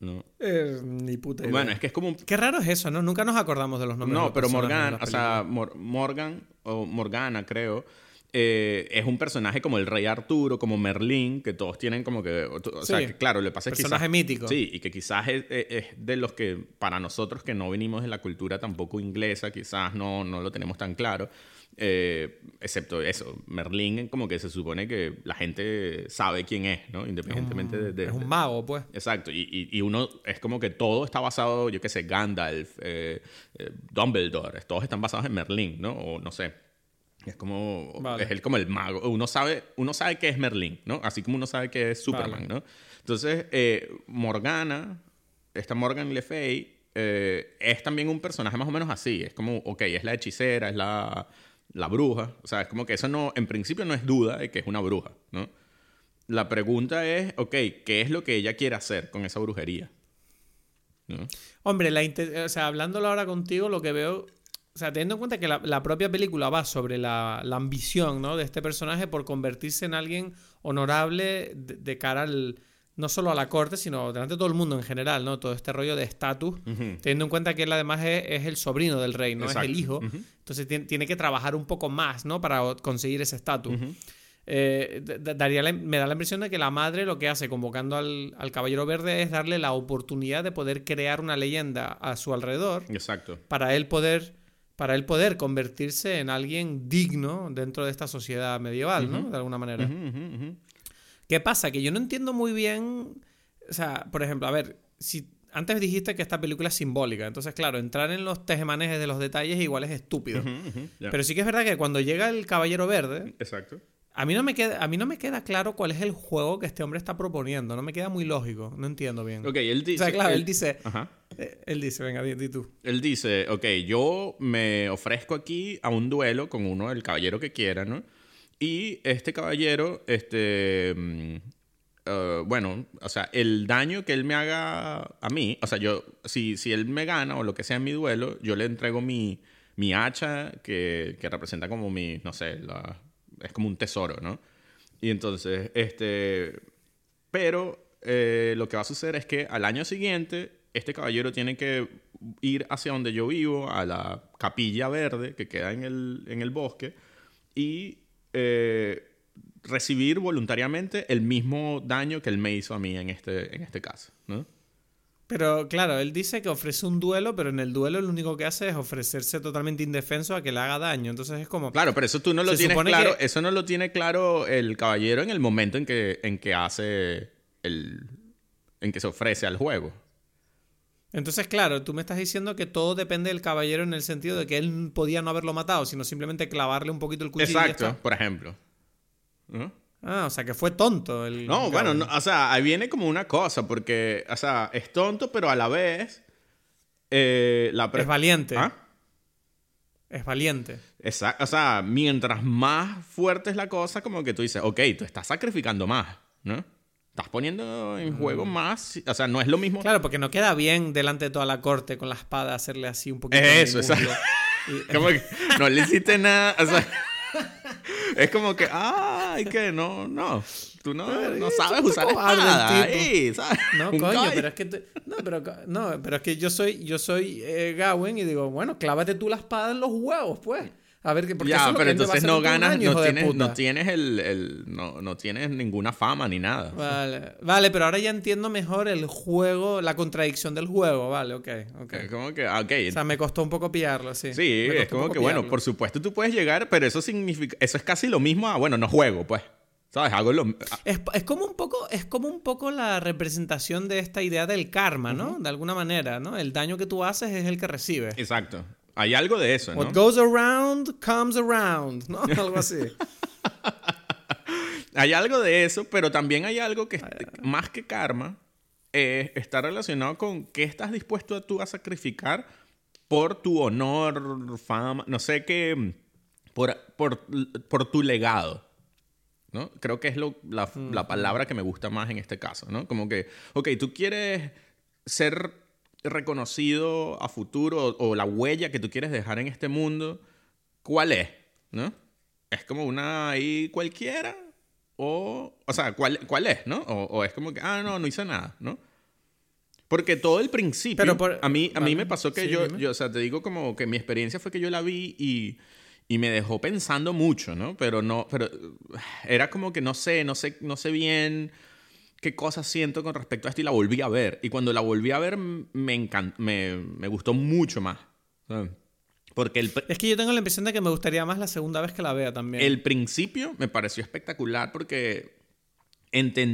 No. Eh, ni puta idea. Bueno, es que es como un Qué raro es eso, ¿no? Nunca nos acordamos de los nombres. de no, los pero Morgan, o sea, Mor- Morgan o Morgana, creo, eh, es un personaje como el Rey Arturo, como Merlín, que todos tienen como que. O sea, Sí. que claro, le pasa es que Personaje quizás- mítico. Sí, y que quizás es, es- es de los que, para nosotros que no venimos de la cultura tampoco inglesa, quizás no, no lo tenemos tan claro. eh, excepto eso, Merlín, como que se supone que la gente sabe quién es, ¿no? Independientemente de, de- Es un mago, pues. Exacto, y, y- y uno es como que todo está basado, yo qué sé, Gandalf, eh, Dumbledore, todos están basados en Merlín, ¿no? O no sé. Es como, Vale. es él como el mago. Uno sabe, uno sabe que es Merlín, ¿no? Así como uno sabe que es Superman, Vale. ¿no? Entonces, eh, Morgana, esta Morgan Le Fay, eh, es también un personaje más o menos así. Es como, ok, es la hechicera, es la, la bruja. O sea, es como que eso no, en principio no es duda de que es una bruja, ¿no? La pregunta es, ok, ¿qué es lo que ella quiere hacer con esa brujería? ¿No? Hombre, la o sea, hablándolo ahora contigo, lo que veo. O sea, teniendo en cuenta que la, la propia película va sobre la, la ambición ¿no? de este personaje por convertirse en alguien honorable de, de cara al. No solo a la corte, sino delante de todo el mundo en general, ¿no? Todo este rollo de estatus. Teniendo en cuenta que él además es, es el sobrino del rey, no es el hijo. Entonces tiene, que trabajar un poco más, ¿no? Para conseguir ese estatus. Eh, daría la- me da la impresión de que la madre lo que hace convocando al, al Caballero Verde es darle la oportunidad de poder crear una leyenda a su alrededor Exacto. para él poder para él poder convertirse en alguien digno dentro de esta sociedad medieval, ¿no? De alguna manera. ¿Qué pasa? Que yo no entiendo muy bien. O sea, por ejemplo, a ver, si antes dijiste que esta película es simbólica, entonces, claro, entrar en los tejemanejes de los detalles igual es estúpido. Pero sí que es verdad que cuando llega el Caballero Verde, Exacto. A mí, no me queda, a mí no me queda claro cuál es el juego que este hombre está proponiendo. No me queda muy lógico. No entiendo bien. Ok, él o dice... sea, claro, él- él dice. Ajá. eh, Él dice, venga, di, di tú. Él dice, ok, yo me ofrezco aquí a un duelo con uno, el caballero que quiera, ¿no? Y este caballero, este, eh, bueno, o sea, el daño que él me haga a mí, o sea, yo, si, si él me gana o lo que sea en mi duelo, yo le entrego mi, mi hacha que, que representa como mi, no sé, la- es como un tesoro, ¿no? Y entonces, este, pero eh, lo que va a suceder es que al año siguiente, este caballero tiene que ir hacia donde yo vivo, a la capilla verde que queda en el, en el bosque, y eh, recibir voluntariamente el mismo daño que él me hizo a mí en este, en este caso, ¿no? Pero claro, él dice que ofrece un duelo, pero en el duelo lo único que hace es ofrecerse totalmente indefenso a que le haga daño. Entonces es como. Claro, pero eso tú no lo tienes claro. Eso no lo tiene claro el caballero en el momento en que, en que hace el. en que se ofrece al juego. Entonces, claro, tú me estás diciendo que todo depende del caballero en el sentido de que él podía no haberlo matado, sino simplemente clavarle un poquito el cuchillo. Exacto, por ejemplo. ¿No? Ah, o sea, que fue tonto el... No, bueno, o sea, ahí viene como una cosa, porque, o sea, es tonto, pero a la vez... Eh, la Es valiente. ¿Ah? Es valiente. Exacto. O sea, mientras más fuerte es la cosa, como que tú dices, ok, tú estás sacrificando más, ¿no? Estás poniendo en juego mm. más. O sea, no es lo mismo. Claro, porque no queda bien delante de toda la corte con la espada hacerle así un poquito. Eso, exacto. como que no le hiciste nada. O sea, es como que, ay, que no, no. Tú no, no sabes usar espada. Ahí, ¿sabes? No, coño, pero es que no, pero, no, pero es que yo soy, yo soy eh, Gawen y digo, bueno, clávate tú la espada en los huevos, pues. A ver, porque ya, pero entonces no ganas, no tienes, no tienes el, el no, no, tienes ninguna fama ni nada. Vale, vale, pero ahora ya entiendo mejor el juego, la contradicción del juego, vale, ok, ok. Es como que, ah, ok. O sea, me costó un poco pillarlo, sí. Sí, es como que, bueno, por supuesto tú puedes llegar, pero eso significa, eso es casi lo mismo a, bueno, no juego, pues. ¿Sabes? Hago lo... Es, es, como un poco, es como un poco la representación de esta idea del karma, ¿no? De alguna manera, ¿no? El daño que tú haces es el que recibes. Exacto. Hay algo de eso, ¿no? What goes around comes around, ¿no? Algo así. hay algo de eso, pero también hay algo que, más que karma, está relacionado con qué estás dispuesto tú a sacrificar por tu honor, fama, no sé qué, por, por, por tu legado. ¿no? Creo que es lo, la, la, palabra que me gusta más en este caso, ¿no? Como que, ok, tú quieres ser reconocido a futuro o, la huella que tú quieres dejar en este mundo, ¿cuál es? ¿No? Es como una ahí cualquiera o, o sea, ¿cuál, cuál es? ¿No? O, es como que, ah, no, no hice nada, ¿no? Porque todo el principio, a, mí, a mí me pasó que yo, yo, o sea, te digo como que mi experiencia fue que yo la vi y, y me dejó pensando mucho, ¿no? Pero no, pero era como que no sé, no sé, no sé bien qué cosas siento con respecto a esto y la volví a ver. Y cuando la volví a ver me, me, me gustó mucho más. Porque el... Es que yo tengo la impresión de que me gustaría más la segunda vez que la vea también. El principio me pareció espectacular porque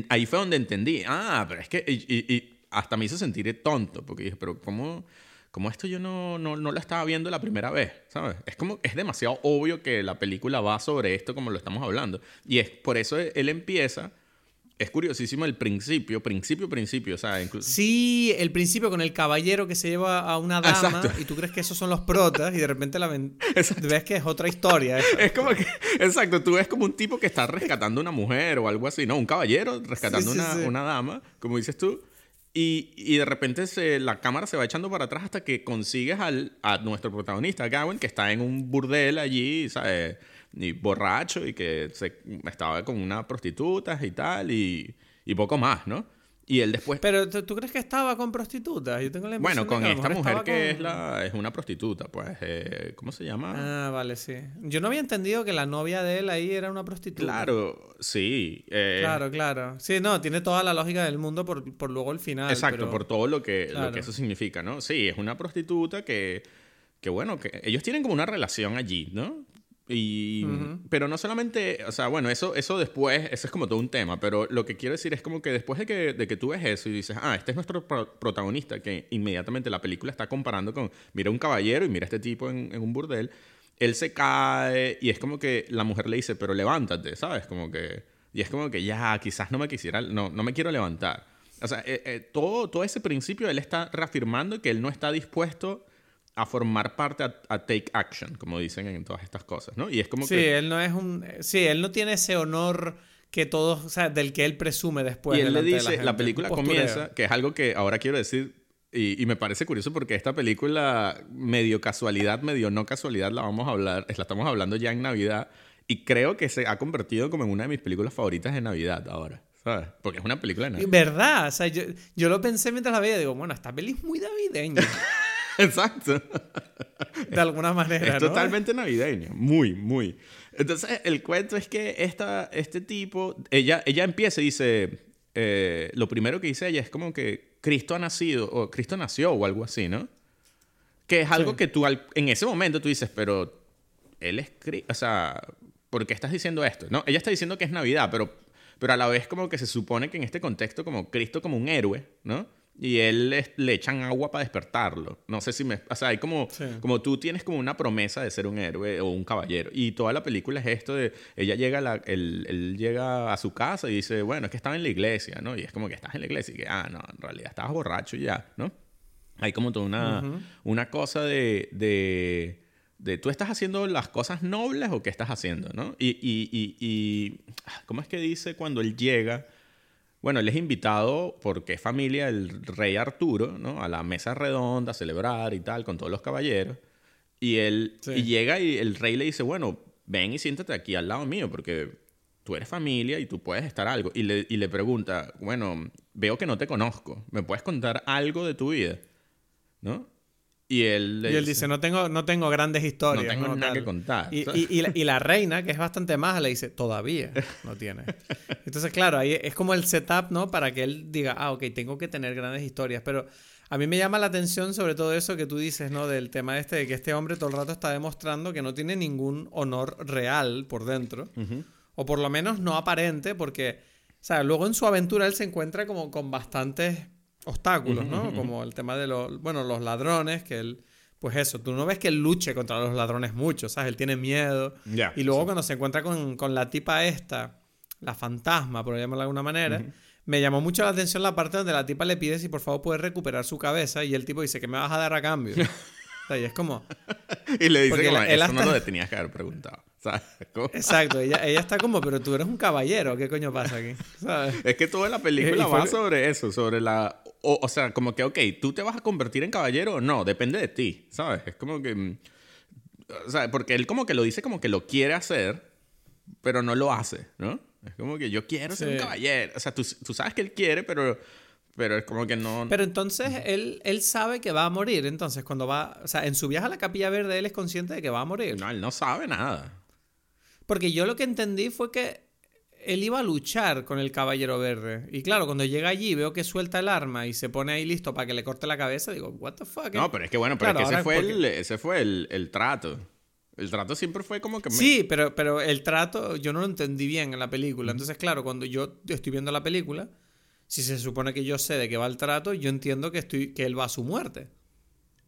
ahí fue donde entendí. Ah, pero es que... Y, hasta me hizo sentir tonto porque dije, pero ¿cómo, cómo esto yo no, no, no lo estaba viendo la primera vez? ¿Sabes? Es como... Es demasiado obvio que la película va sobre esto como lo estamos hablando. Y es por eso él empieza es curiosísimo el principio, principio, principio, o sea, incluso... Sí, el principio con el caballero que se lleva a una dama y tú crees que esos son los protas y de repente la ves que es otra historia. Es como que, exacto, tú ves como un tipo que está rescatando a una mujer o algo así, ¿no? Un caballero rescatando una, una, dama, como dices tú, y, y de repente se, la cámara se va echando para atrás hasta que consigues al, a nuestro protagonista, Gawain, que está en un burdel allí, ¿sabes? Y borracho y que se, estaba con una prostituta y tal y, y poco más, ¿no? Y él después... Pero ¿tú crees que estaba con prostitutas? Yo tengo la bueno, con esta mujer que es, la, es una prostituta, pues. Eh, ¿Cómo se llama? Ah, vale, sí. Yo no había entendido que la novia de él ahí era una prostituta. Claro, sí. Eh. Claro, claro. Sí, no, tiene toda la lógica del mundo por, por luego el final. Exacto, por todo lo que, lo que eso significa, ¿no? Sí, es una prostituta que que bueno, que ellos tienen como una relación allí, ¿no? Y, Pero no solamente, o sea, bueno, eso, eso después, eso es como todo un tema, pero lo que quiero decir es como que después de que, de que tú ves eso y dices, ah, este es nuestro protagonista, que inmediatamente la película está comparando con, mira un caballero y mira este tipo en, un burdel, él se cae y es como que la mujer le dice, pero levántate, ¿sabes? Como que, y es como que ya, quizás no me quisiera, no, no me quiero levantar. O sea, eh, eh, todo, todo ese principio él está reafirmando que él no está dispuesto a formar parte, a, take action, como dicen en todas estas cosas, ¿no? Y es como sí, él no es un... Sí, él no tiene ese honor que todos, o sea, del que él presume después. Y él le dice, la, película comienza, que es algo que ahora quiero decir, y, y, me parece curioso porque esta película, medio casualidad, medio no casualidad, la vamos a hablar, la estamos hablando ya en Navidad, y creo que se ha convertido como en una de mis películas favoritas de Navidad ahora. ¿Sabes? Porque es una película de Navidad. ¿Verdad? O sea, yo, yo lo pensé mientras la veía, digo, bueno, esta peli es muy navideña. Exacto. De alguna manera. Es ¿no? totalmente navideño. Muy, muy. Entonces, el cuento es que esta, este tipo, ella, ella empieza y dice, eh, lo primero que dice ella es como que Cristo ha nacido, o Cristo nació, o algo así, ¿no? Que es algo Sí. que tú, al- en ese momento, tú dices, pero él es Cristo, o sea, ¿por qué estás diciendo esto? No, ella está diciendo que es Navidad, pero, pero a la vez como que se supone que en este contexto como Cristo como un héroe, ¿no? Y él es- le echan agua para despertarlo. No sé si me... O sea, hay como, Sí. como tú tienes como una promesa de ser un héroe o un caballero. Y toda la película es esto de... Ella llega a la, él, él llega a su casa y dice, bueno, es que estaba en la iglesia, ¿no? Y es como que estás en la iglesia y que, ah, no, en realidad estabas borracho y ya, ¿no? Hay como toda una, una cosa de, de, de tú estás haciendo las cosas nobles o qué estás haciendo, ¿no? Y, y, y, y ¿cómo es que dice cuando él llega? Bueno, él es invitado porque es familia del rey Arturo, ¿no? A la mesa redonda a celebrar y tal, con todos los caballeros. Y él Sí. y llega y el rey le dice, bueno, ven y siéntate aquí al lado mío porque tú eres familia y tú puedes estar algo. Y le, y le pregunta, bueno, veo que no te conozco, ¿me puedes contar algo de tu vida? ¿No? Y él, le Y él dice, no tengo, no tengo grandes historias. No tengo nada Tal. que contar. Y, la, y la reina, que es bastante más, le dice, todavía no tiene. Entonces, claro, ahí es como el setup, ¿no? Para que él diga, ah, ok, tengo que tener grandes historias. Pero a mí me llama la atención sobre todo eso que tú dices, ¿no? Del tema este de que este hombre todo el rato está demostrando que no tiene ningún honor real por dentro. O por lo menos no aparente, porque, o sea, luego en su aventura él se encuentra como con bastantes obstáculos, ¿no? Como el tema de los, bueno, los ladrones, que él, pues eso, tú no ves que él luche contra los ladrones mucho, ¿sabes? Él tiene miedo. Y luego sí. cuando se encuentra con, con la tipa esta, la fantasma, por llamarla de alguna manera, me llamó mucho la atención la parte donde la tipa le pide si por favor puede recuperar su cabeza y el tipo dice que me vas a dar a cambio. O sea, y es como, Y le dice Porque como, él- no lo tenías que haber preguntado. ¿Sabes? Exacto, ella, ella está como, pero tú eres un caballero, ¿qué coño pasa aquí? ¿Sabes? Es que toda la película fue- va sobre eso, sobre la... O, o sea, como que, ok, ¿tú te vas a convertir en caballero o no? Depende de ti, ¿sabes? Es como que... mm, O sea, porque él como que lo dice como que lo quiere hacer, pero no lo hace, ¿no? Es como que yo quiero ser un Sí. caballero. O sea, tú, tú sabes que él quiere, pero, pero es como que no... Pero entonces él, él sabe que va a morir, entonces cuando va, o sea, en su viaje a la Capilla Verde él es consciente de que va a morir. No, él no sabe nada. Porque yo lo que entendí fue que él iba a luchar con el Caballero Verde. Y claro, cuando llega allí veo que suelta el arma y se pone ahí listo para que le corte la cabeza, digo, what the fuck? No, pero es que bueno, pero Claro, es que ese fue, porque- el, ese fue el, el trato. El trato siempre fue como que... me- Sí, pero, pero el trato yo no lo entendí bien en la película. Entonces, claro, cuando yo estoy viendo la película, si se supone que yo sé de qué va el trato, yo entiendo que, estoy, que él va a su muerte.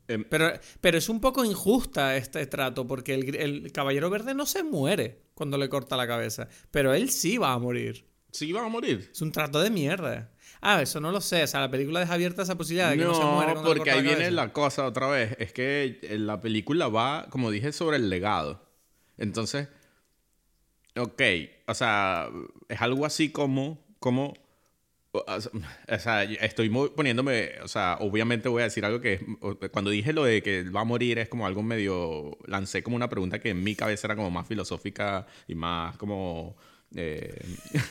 Em, Pero, pero es un poco injusta este trato, porque el, el Caballero Verde no se muere cuando le corta la cabeza, pero él sí va a morir. sí iba a morir. Es un trato de mierda. Ah, eso no lo sé. O sea, la película deja abierta esa posibilidad de que no, se muere cuando le porque corta ahí la viene cabeza. la cosa otra vez. Es que eh, la película va, como dije, sobre el legado. Entonces, ok, o sea, es algo así como, como, o sea, estoy poniéndome, o sea, obviamente voy a decir algo que cuando dije lo de que va a morir es como algo medio, lancé como una pregunta que en mi cabeza era como más filosófica y más como eh,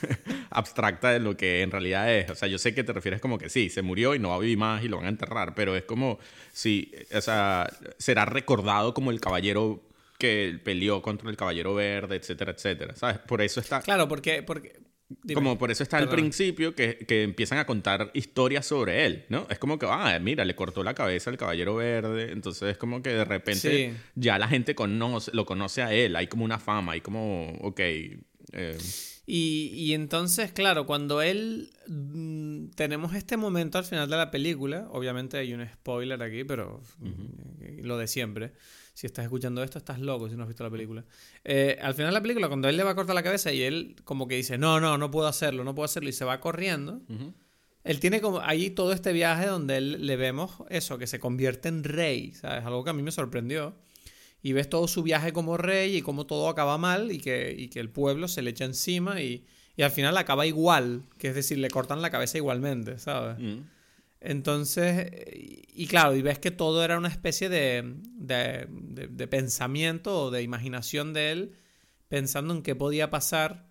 abstracta de lo que en realidad es. O sea, yo sé que te refieres como que sí, se murió y no va a vivir más y lo van a enterrar, pero es como si, o sea, será recordado como el caballero que peleó contra el caballero verde, etcétera, etcétera. ¿Sabes? Por eso está... Claro, porque... porque dime. Como por eso está al principio que, que empiezan a contar historias sobre él, ¿no? Es como que, ah, mira, le cortó la cabeza al caballero verde, entonces es como que de repente Sí. ya la gente conoce, lo conoce a él, hay como una fama, hay como, ok, eh, Y, y entonces, claro, cuando él... mm, tenemos este momento al final de la película, obviamente hay un spoiler aquí, pero mm, lo de siempre. Si estás escuchando esto, estás loco si no has visto la película. Eh, al final de la película, cuando él le va a cortar la cabeza y él como que dice, no, no, no puedo hacerlo, no puedo hacerlo, y se va corriendo, él tiene como ahí todo este viaje donde él, le vemos eso, que se convierte en rey, ¿sabes? Algo que a mí me sorprendió. Y ves todo su viaje como rey y cómo todo acaba mal y que, y que el pueblo se le echa encima y, y al final acaba igual, que es decir, le cortan la cabeza igualmente, ¿sabes? mm, Entonces, y claro, y ves que todo era una especie de, de, de- de pensamiento o de imaginación de él, pensando en qué podía pasar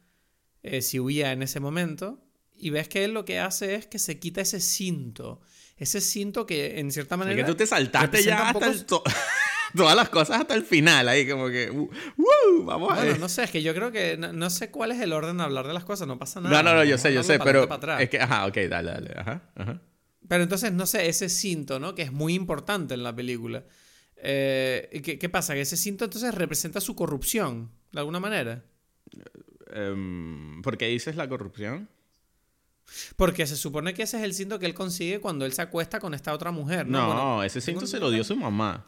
eh, si huía en ese momento. Y ves que él lo que hace es que se quita ese cinto, ese cinto que en cierta manera... Es que tú te saltaste ya hasta el to- todas las cosas hasta el final, ahí como que, uh, ¡Woo! Vamos a Bueno, ver. no sé, es que yo creo que no, no sé cuál es el orden de hablar de las cosas, no pasa nada. No, no, no, yo sé, yo sé, pero es que, ajá, ok, dale, dale, ajá, ajá. Pero entonces, no sé, ese cinto, ¿no? Que es muy importante en la película. Eh, ¿qué, qué pasa? Que ese cinto entonces representa su corrupción, de alguna manera. Em, ¿Por qué dices la corrupción? Porque se supone que ese es el cinto que él consigue cuando él se acuesta con esta otra mujer, ¿no? No, Bueno, ese cinto se lo dio su mamá.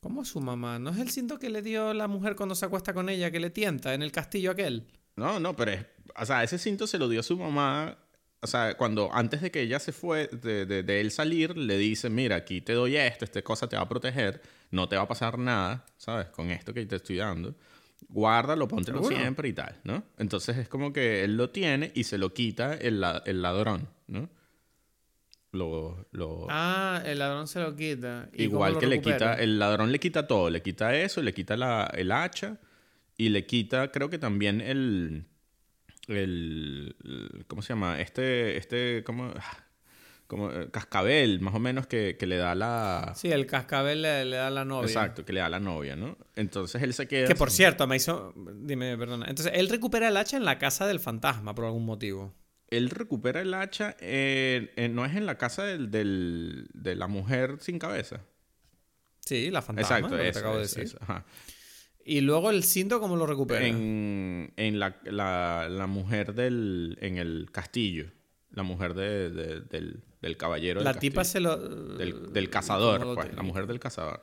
¿Cómo su mamá? ¿No es el cinto que le dio la mujer cuando se acuesta con ella, que le tienta en el castillo aquel? No, no, pero es, o sea, ese cinto se lo dio su mamá, o sea, cuando antes de que ella se fue, de, de- de él salir, le dice, mira, aquí te doy esto, esta cosa te va a proteger, no te va a pasar nada, ¿sabes? Con esto que te estoy dando. Guárdalo, póntelo siempre y tal, ¿no? Entonces es como que él lo tiene y se lo quita el, la- el ladrón, ¿no? Lo, lo, Ah, el ladrón se lo quita. ¿Y cómo Igual lo que le quita, el ladrón le quita todo, le quita eso, le quita la, el hacha y le quita, creo que también el, el, el- ¿cómo se llama? Este, este, ¿cómo? Ah, como eh, cascabel, más o menos, que, que le da la... Sí, el cascabel le, le da la novia. Exacto, que le da la novia, ¿no? Entonces él se queda... Que por cierto, me hizo. Dime, perdona. Entonces, él recupera el hacha en la casa del fantasma por algún motivo. Él recupera el hacha, eh, no es en la casa del, del- de la mujer sin cabeza. Sí, la fantasma. Exacto, lo que te eso, acabo de decir. eso, ajá. Y luego el cinto, ¿cómo lo recupera? en, en la, la, la mujer del en el castillo la mujer de- de- del, del caballero del la tipa castillo. se lo. del, del cazador ¿cómo lo pues la mujer del cazador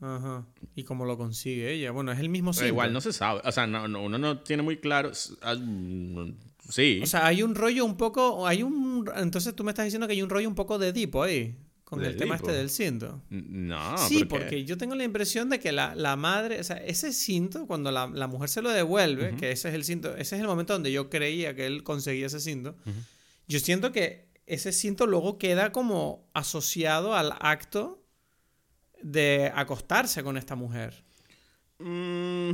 Ajá. ¿Y cómo lo consigue ella? Bueno, es el mismo Pero cinto. igual no se sabe o sea no, no- uno no tiene muy claro ah, mm, sí O sea, hay un rollo un poco. Hay un. Entonces tú me estás diciendo que hay un rollo un poco de Edipo ahí. Con ¿De el tema este del cinto. no sí, ¿por porque yo tengo la impresión de que la, la madre, o sea, ese cinto, cuando la, la mujer se lo devuelve, Ujú. que ese es el cinto, ese es el momento donde yo creía que él conseguía ese cinto, Ujú. yo siento que ese cinto luego queda como asociado al acto de acostarse con esta mujer. Mm,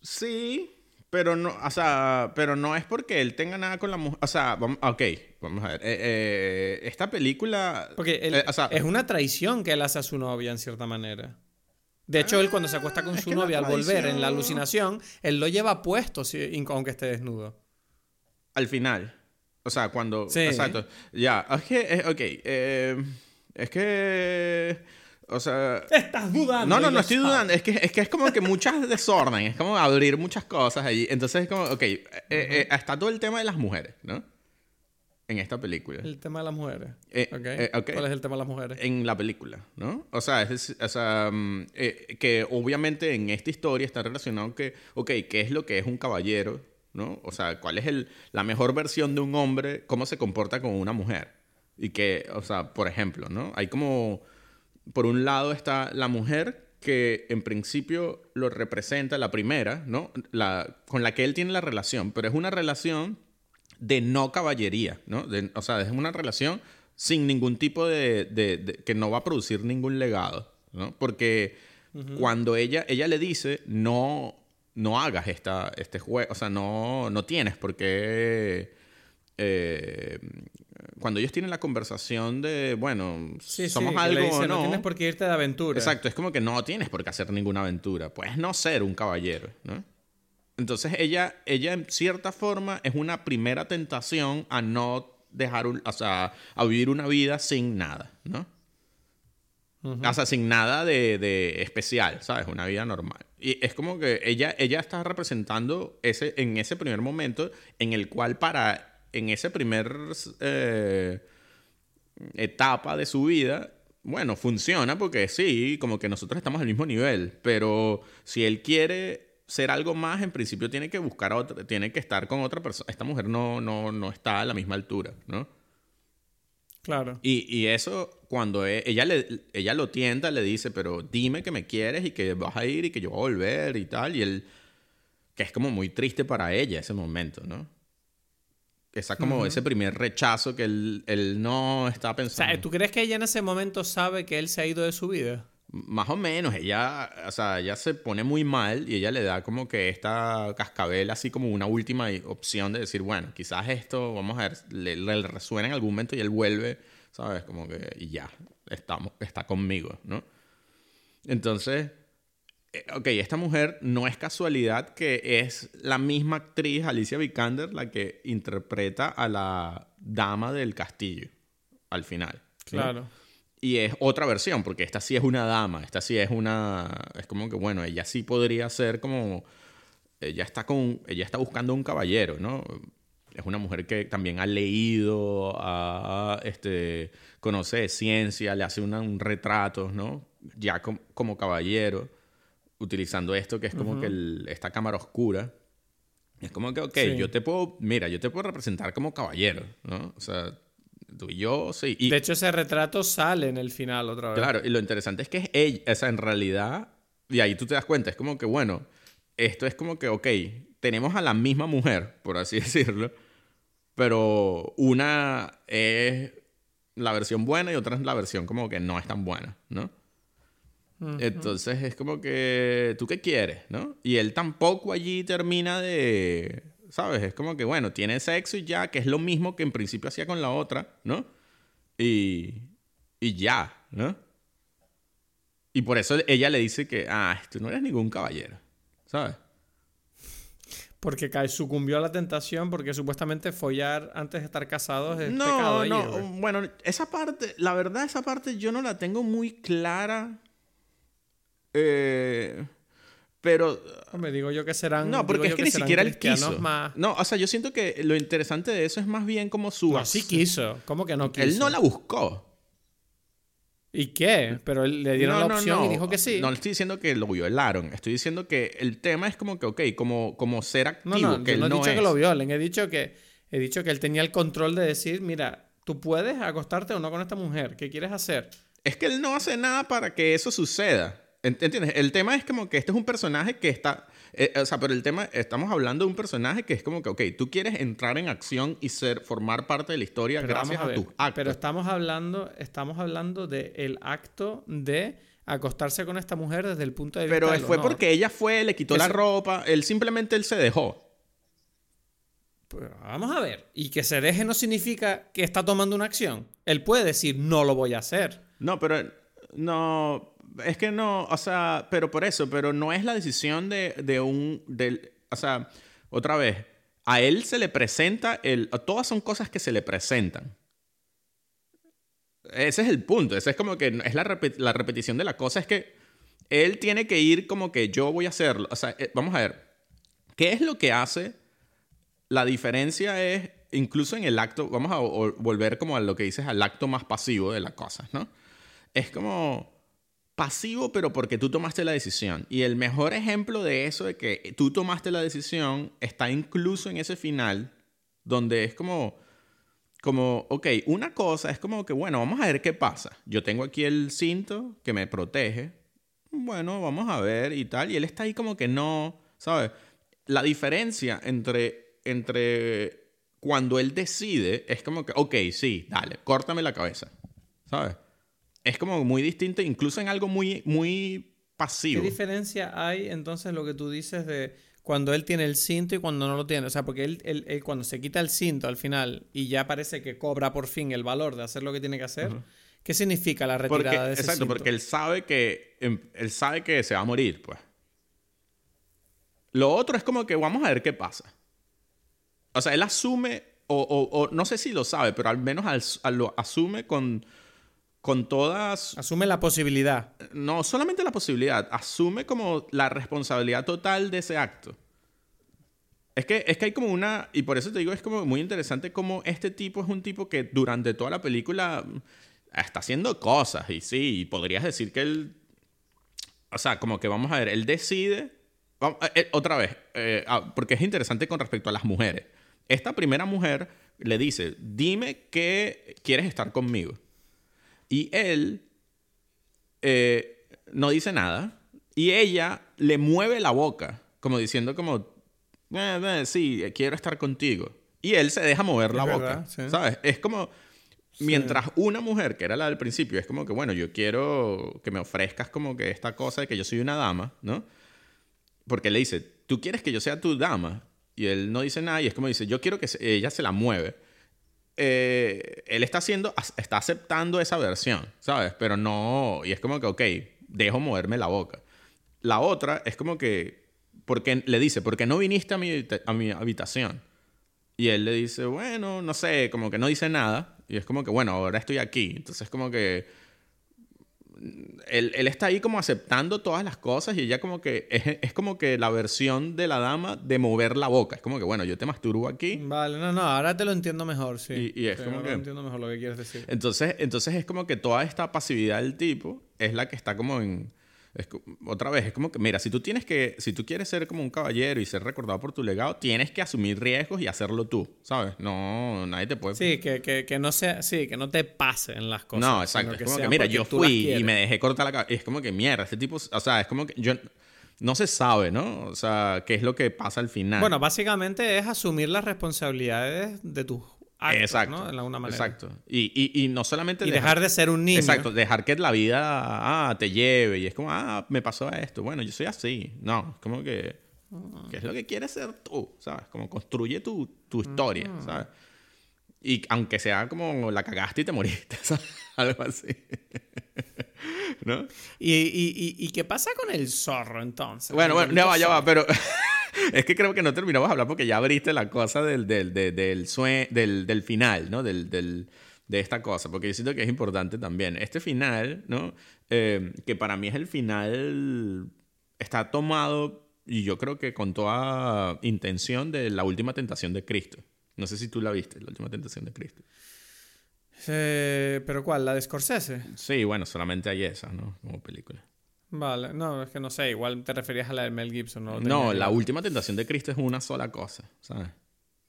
sí pero no o sea pero no es porque él tenga nada con la mujer o sea vamos, ok vamos a ver Eh, eh, esta película Porque él- eh, o sea, es una traición que él hace a su novia en cierta manera. De hecho, él cuando se acuesta con Ah, su novia al volver en la alucinación, él lo lleva puesto, aunque esté desnudo. Al final. O sea, cuando... Sí. Exacto. Ya, es que... ok. es que... O sea... Estás dudando. No, no, no estoy sabes. dudando. Es que, es que es como que muchas desorden. Es como abrir muchas cosas allí. Entonces es como... Ok. eh, eh, está todo el tema de las mujeres, ¿no? En esta película. El tema de las mujeres. Eh, Ok. eh, ok. ¿Cuál es el tema de las mujeres? En la película, ¿no? O sea, es, o sea mm, eh, que obviamente en esta historia está relacionado que, ok, ¿qué es lo que es un caballero? ¿No? O sea, ¿cuál es el, la mejor versión de un hombre? ¿Cómo se comporta con una mujer? Y que, o sea, por ejemplo, ¿no? Hay como, por un lado está la mujer que en principio lo representa la primera, ¿no? La, con la que él tiene la relación, pero es una relación de no caballería, ¿no? De- o sea, es una relación sin ningún tipo de, de- de- que no va a producir ningún legado, ¿no? Porque cuando ella, ella le dice, no, no hagas esta, este juego, o sea, no, no tienes por qué... eh, cuando ellos tienen la conversación de, bueno, Sí, somos sí, algo le dice, o no. no. tienes por qué irte de aventura. Exacto, es como que no tienes por qué hacer ninguna aventura. Puedes no ser un caballero, ¿no? Entonces ella, ella en cierta forma es una primera tentación a no dejar, un, o sea, a vivir una vida sin nada, ¿no? O sea, sin nada de, de especial, ¿sabes? Una vida normal. Y es como que ella, ella está representando ese, en ese primer momento en el cual para, en ese primer eh, etapa de su vida, bueno, funciona porque sí, como que nosotros estamos al mismo nivel, pero si él quiere ser algo más, en principio tiene que buscar a otra, tiene que estar con otra persona. Esta mujer no, no, no está a la misma altura, ¿no? Claro. Y, y eso, cuando e- ella, le, ella lo tienta, le dice, pero dime que me quieres y que vas a ir y que yo voy a volver y tal. Y él, que es como muy triste para ella ese momento, ¿no? Esa como ese primer rechazo que él, él no está O pensando. sea, ¿tú crees que ella en ese momento sabe que él se ha ido de su vida? Más o menos, ella, o sea, ella se pone muy mal y ella le da como que esta cascabel así como una última opción de decir, bueno, quizás esto, vamos a ver, le, le resuena en algún momento y él vuelve, ¿sabes? Como que, y ya, estamos, está conmigo, ¿no? Entonces, ok, esta mujer no es casualidad que es la misma actriz, Alicia Vikander, la que interpreta a la dama del castillo al final. Claro. Y es otra versión, porque esta sí es una dama, esta sí es una... Es como que, bueno, ella sí podría ser como... Ella está, con, ella está buscando un caballero, ¿no? Es una mujer que también ha leído, a, este, conoce de ciencia, le hace un retrato, ¿no? Ya como caballero, utilizando esto que es como que esta cámara oscura. Es como que, ok, yo te puedo, mira, yo te puedo representar como caballero, ¿no? O sea, tú y yo, sí. Y, de hecho, ese retrato sale en el final otra vez. Claro, y lo interesante es que es ella, o sea, en realidad, y ahí tú te das cuenta, es como que, bueno, esto es como que, ok, tenemos a la misma mujer, por así decirlo, pero una es la versión buena y otra es la versión como que no es tan buena, ¿no? Entonces es como que, ¿tú qué quieres? ¿no? Y él tampoco allí termina de, ¿sabes? Es como que, bueno, tiene sexo y ya, que es lo mismo que en principio hacía con la otra, ¿no? Y, y ya, ¿no? Y por eso ella le dice que, ah, tú no eres ningún caballero, ¿sabes? Porque sucumbió a la tentación porque supuestamente follar antes de estar casados es no, pecado. No, bueno, esa parte, la verdad, esa parte yo no la tengo muy clara. Eh, pero. Me digo yo que serán. No, porque es que, ni siquiera él quiso. No, o sea, yo siento que lo interesante de eso es más bien como su. No, sí quiso. ¿Cómo que no quiso? Él no la buscó. ¿Y qué? Pero le dieron la opción y dijo que sí. No le estoy diciendo que lo violaron. Estoy diciendo que el tema es como que, ok, como, como ser activo. No, no, que no he dicho que lo violen. He dicho que, he dicho que él tenía el control de decir, mira, tú puedes acostarte o no con esta mujer. ¿Qué quieres hacer? Es que él no hace nada para que eso suceda. ¿Entiendes? El tema es como que este es un personaje que está... Eh, o sea, pero el tema, estamos hablando de un personaje que es como que, ok, tú quieres entrar en acción y ser, formar parte de la historia gracias a, tus actos. Pero estamos hablando, estamos hablando del acto de acostarse con esta mujer desde el punto de vista Pero fue porque ella fue, le quitó la ropa, él simplemente él se dejó. Pues vamos a ver. Y que se deje no significa que está tomando una acción. Él puede decir, no lo voy a hacer. No, pero no, es que no, o sea, pero por eso, pero no es la decisión de, de un, del, o sea, otra vez, a él se le presenta, el, todas son cosas que se le presentan. Ese es el punto, ese es como que es la, la repetición de la cosa, es que él tiene que ir como que yo voy a hacerlo, o sea, eh, vamos a ver, ¿qué es lo que hace? La diferencia es, incluso en el acto, vamos a volver como a lo que dices, al acto más pasivo de las cosas, ¿no? Es como pasivo, pero porque tú tomaste la decisión. Y el mejor ejemplo de eso, de que tú tomaste la decisión, está incluso en ese final, donde es como, como, ok, una cosa es como que, bueno, vamos a ver qué pasa. Yo tengo aquí el cinto que me protege. Bueno, vamos a ver y tal. Y él está ahí como que no, ¿sabes? La diferencia entre, entre cuando él decide es como que, ok, sí, dale, córtame la cabeza, ¿sabes? Es como muy distinto, incluso en algo muy, muy pasivo. ¿Qué diferencia hay entonces lo que tú dices de cuando él tiene el cinto y cuando no lo tiene? O sea, porque él, él, cuando se quita el cinto al final y ya parece que cobra por fin el valor de hacer lo que tiene que hacer, ¿qué significa la retirada de ese Exacto, porque él sabe que em, él sabe que se va a morir, pues. Lo otro es como que vamos a ver qué pasa. O sea, él asume, o, o, no sé si lo sabe, pero al menos lo asume con con todas... Asume la posibilidad. No, solamente la posibilidad, asume como la responsabilidad total de ese acto. Es que, es que hay como una, y por eso te digo, es como muy interesante como este tipo es un tipo que durante toda la película está haciendo cosas, y sí, podrías decir que él, o sea, como que vamos a ver, él decide, eh, eh, otra vez, eh, ah, porque es interesante con respecto a las mujeres. Esta primera mujer le dice, dime que quieres estar conmigo. Y él eh, no dice nada. Y ella le mueve la boca, como diciendo como, eh, eh, sí, quiero estar contigo. Y él se deja mover la boca, ¿sabes? Es como... Mientras una mujer, que era la del principio, es como que, bueno, yo quiero que me ofrezcas como que esta cosa de que yo soy una dama, ¿no? Porque le dice, ¿tú quieres que yo sea tu dama? Y él no dice nada y es como dice, yo quiero que ella se la mueve. Eh, él está haciendo, está aceptando esa versión, ¿sabes? Pero no, y es como que, ok, dejo moverme la boca. La otra es como que, porque le dice, ¿por qué no viniste a mi, a mi habitación? Y él le dice, bueno, no sé, como que no dice nada. Y es como que, bueno, ahora estoy aquí. Entonces, como que. Él, él está ahí como aceptando todas las cosas y ella como que es, es, como que la versión de la dama de mover la boca. Es como que, bueno, yo te masturbo aquí. Vale, no, no, ahora te lo entiendo mejor, sí. Y, y es como que... entiendo mejor lo que quieres decir. Entonces, entonces es como que toda esta pasividad del tipo es la que está como en otra vez, es como que, mira, si tú tienes que, si tú quieres ser como un caballero y ser recordado por tu legado, tienes que asumir riesgos y hacerlo tú, ¿sabes? No, nadie te puede... Sí, que, que, que no sea, sí, que no te pasen las cosas. No, exacto. Es como que, mira, yo fui y me dejé cortar la cabeza. Es como que, mierda, este tipo, o sea, es como que yo... No se sabe, ¿no? O sea, qué es lo que pasa al final. Bueno, básicamente es asumir las responsabilidades de tus exacto, ¿no? En alguna manera. Exacto. Y, y, y no solamente... Y dejar, de ser un niño. Exacto, dejar que la vida ah, te lleve y es como, ah, me pasó esto, bueno, yo soy así. No, es como que... ¿Qué es lo que quieres ser tú? ¿Sabes? Como construye tu, tu historia, ¿sabes? Y aunque sea como la cagaste y te moriste, ¿sabes? Algo así. ¿No? ¿Y, y, y, qué pasa con el zorro entonces? Bueno, bueno, ya va, ya va, pero es que creo que no terminamos de hablar porque ya abriste la cosa del, del, del, del, del, final, ¿no? Del, del, de esta cosa, porque yo siento que es importante también. Este final, ¿no? Eh, que para mí es el final, está tomado, y yo creo que con toda intención, de la última tentación de Cristo. No sé si tú la viste, la última tentación de Cristo. Eh, ¿Pero cuál? ¿La de Scorsese? Sí, bueno, solamente hay esa, ¿no? Como película. Vale, no, es que no sé, igual te referías a la de Mel Gibson, ¿no? No, la última tentación de Cristo es una sola cosa, ¿sabes?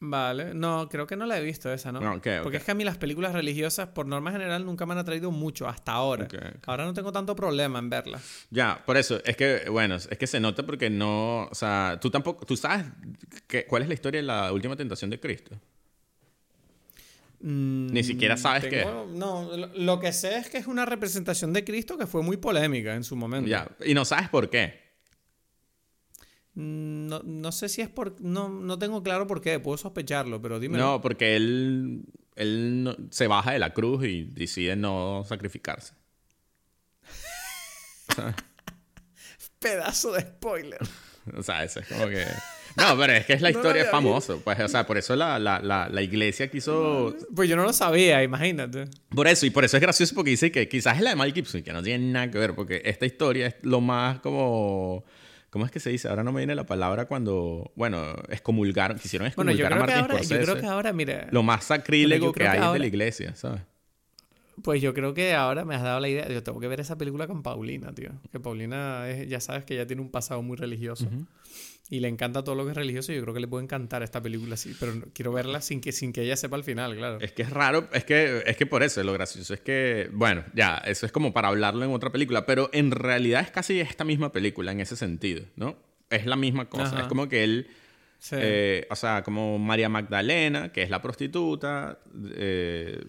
Vale, no, creo que no la he visto esa, ¿no? Porque es que a mí las películas religiosas, por norma general, nunca me han atraído mucho hasta ahora. Ahora no tengo tanto problema en verlas. Ya, por eso, es que, bueno, es que se nota porque no, o sea, tú tampoco, tú sabes que, cuál es la historia de la última tentación de Cristo. Ni siquiera mm, sabes qué. No, lo que sé es que es una representación de Cristo que fue muy polémica en su momento. Ya, y no sabes por qué. Mm, no, no sé si es por... No, no tengo claro por qué, puedo sospecharlo, pero dime. No, porque él, él se baja de la cruz y decide no sacrificarse. Pedazo de spoiler. o sea, eso es como que... No, pero es que es la historia famosa. Pues, o sea, por eso la, la, la, iglesia quiso. Pues yo no lo sabía, imagínate. Por eso, y por eso es gracioso porque dice que quizás es la de Mike Gibson, que no tiene nada que ver, porque esta historia es lo más como. ¿Cómo es que se dice? Ahora no me viene la palabra cuando, bueno, excomulgaron, quisieron excomulgar a Martin Scorsese. Yo creo que ahora, mira... Lo más sacrílego que, hay de la iglesia, ¿sabes? Pues yo creo que ahora me has dado la idea. Yo tengo que ver esa película con Paulina, tío. Que Paulina, ya sabes que ya tiene un pasado muy religioso y le encanta todo lo que es religioso, yo creo que le puede encantar esta película así, pero quiero verla sin que, sin que ella sepa el final, claro. Es que es raro, es que, es que por eso es lo gracioso, es que, bueno, ya, eso es como para hablarlo en otra película, pero en realidad es casi esta misma película en ese sentido, ¿no? Es la misma cosa, es como que él, eh, o sea, como María Magdalena, que es la prostituta, eh,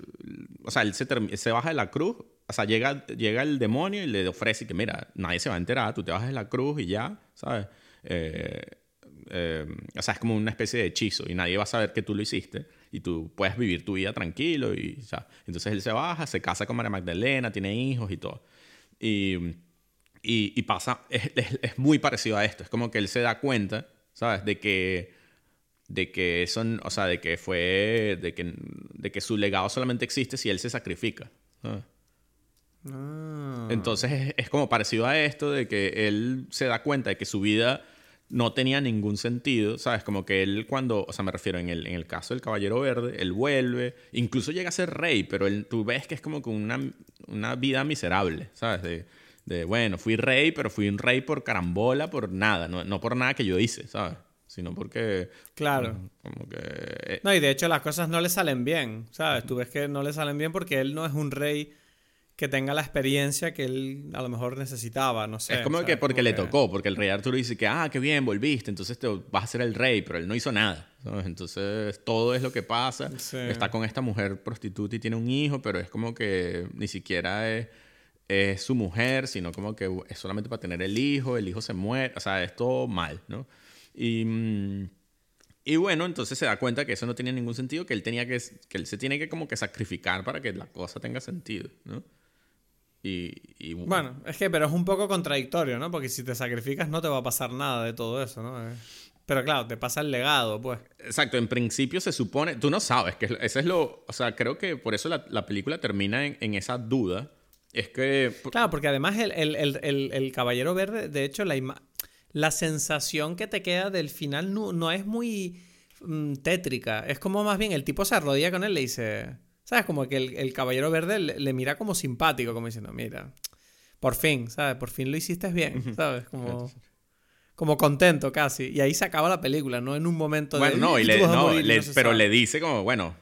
o sea, él se, se baja de la cruz, o sea, llega, llega el demonio y le ofrece que, mira, nadie se va a enterar, tú te bajas de la cruz y ya, ¿sabes? Eh, eh, o sea, es como una especie de hechizo y nadie va a saber que tú lo hiciste y tú puedes vivir tu vida tranquilo. Y, o sea, entonces él se baja, se casa con María Magdalena, tiene hijos y todo. Y, y, pasa, es, es, muy parecido a esto. Es como que él se da cuenta, ¿sabes? De que, de que son, o sea, de que fue, de que, de que su legado solamente existe si él se sacrifica. Ah. Entonces es, es, como parecido a esto de que él se da cuenta de que su vida no tenía ningún sentido, ¿sabes? Como que él cuando, o sea, me refiero en el, en el caso del Caballero Verde, él vuelve, incluso llega a ser rey, pero él, tú ves que es como con una, una vida miserable, ¿sabes? De, de, bueno, fui rey, pero fui un rey por carambola, por nada, no, no por nada que yo hice, ¿sabes? Sino porque... Claro. Como que... Eh, no, y de hecho las cosas no le salen bien, ¿sabes? Tú ves que no le salen bien porque él no es un rey que tenga la experiencia que él a lo mejor necesitaba, no sé. Es como ¿sabes? que porque Como le que- tocó, porque el rey Arturo dice que, ah, qué bien, volviste, entonces te vas a ser el rey, pero él no hizo nada. ¿sabes? Entonces todo es lo que pasa. Sí. Está con esta mujer prostituta y tiene un hijo, pero es como que ni siquiera es, es su mujer, sino como que es solamente para tener el hijo, el hijo se muere, o sea, es todo mal, ¿no? Y, mm, y bueno, entonces se da cuenta que eso no tenía ningún sentido, que él tenía que, que él se tiene que como que sacrificar para que la cosa tenga sentido, ¿no? Y, y Bueno, es que, pero es un poco contradictorio, ¿no? Porque si te sacrificas no te va a pasar nada de todo eso, ¿no? Eh, Pero claro, te pasa el legado, pues. Exacto, en principio se supone, tú no sabes, que ese es lo, o sea, creo que por eso la, la película termina en, en esa duda, es que, Claro, porque además el, el- el- el- Caballero Verde, de hecho, la, la sensación que te queda del final no, no es muy mm, tétrica. Es como más bien el tipo se arrodilla con él y le dice. ¿Sabes? Como que el, el Caballero Verde le, le mira como simpático, como diciendo, mira, por fin, ¿sabes? Por fin lo hiciste bien, ¿sabes? Como, como contento casi. Y ahí se acaba la película, no en un momento bueno, de. no, y "Tú le- vas a no, morir", y le- no se pero sabe. le dice como, bueno,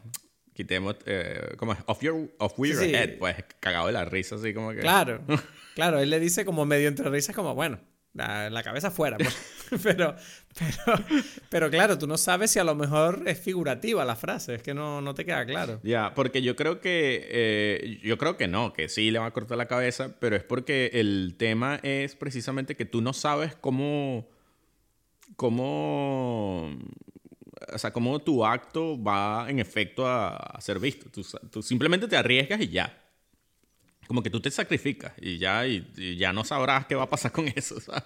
quitemos, eh, como, es? off your, off Sí, your sí. head, pues, cagado de la risa, así como que... Claro, claro, él le dice como medio entre risas, como, bueno, la, la cabeza fuera. pues. pero, pero, pero claro, tú no sabes si a lo mejor es figurativa la frase, es que no, no te queda claro. Ya, porque yo creo que, eh, yo creo que no, que sí le va a cortar la cabeza, pero es porque el tema es precisamente que tú no sabes cómo, cómo, o sea, cómo tu acto va en efecto a, a ser visto. Tú, tú simplemente te arriesgas y ya. Como que tú te sacrificas y ya, y, y ya no sabrás qué va a pasar con eso, ¿sabes?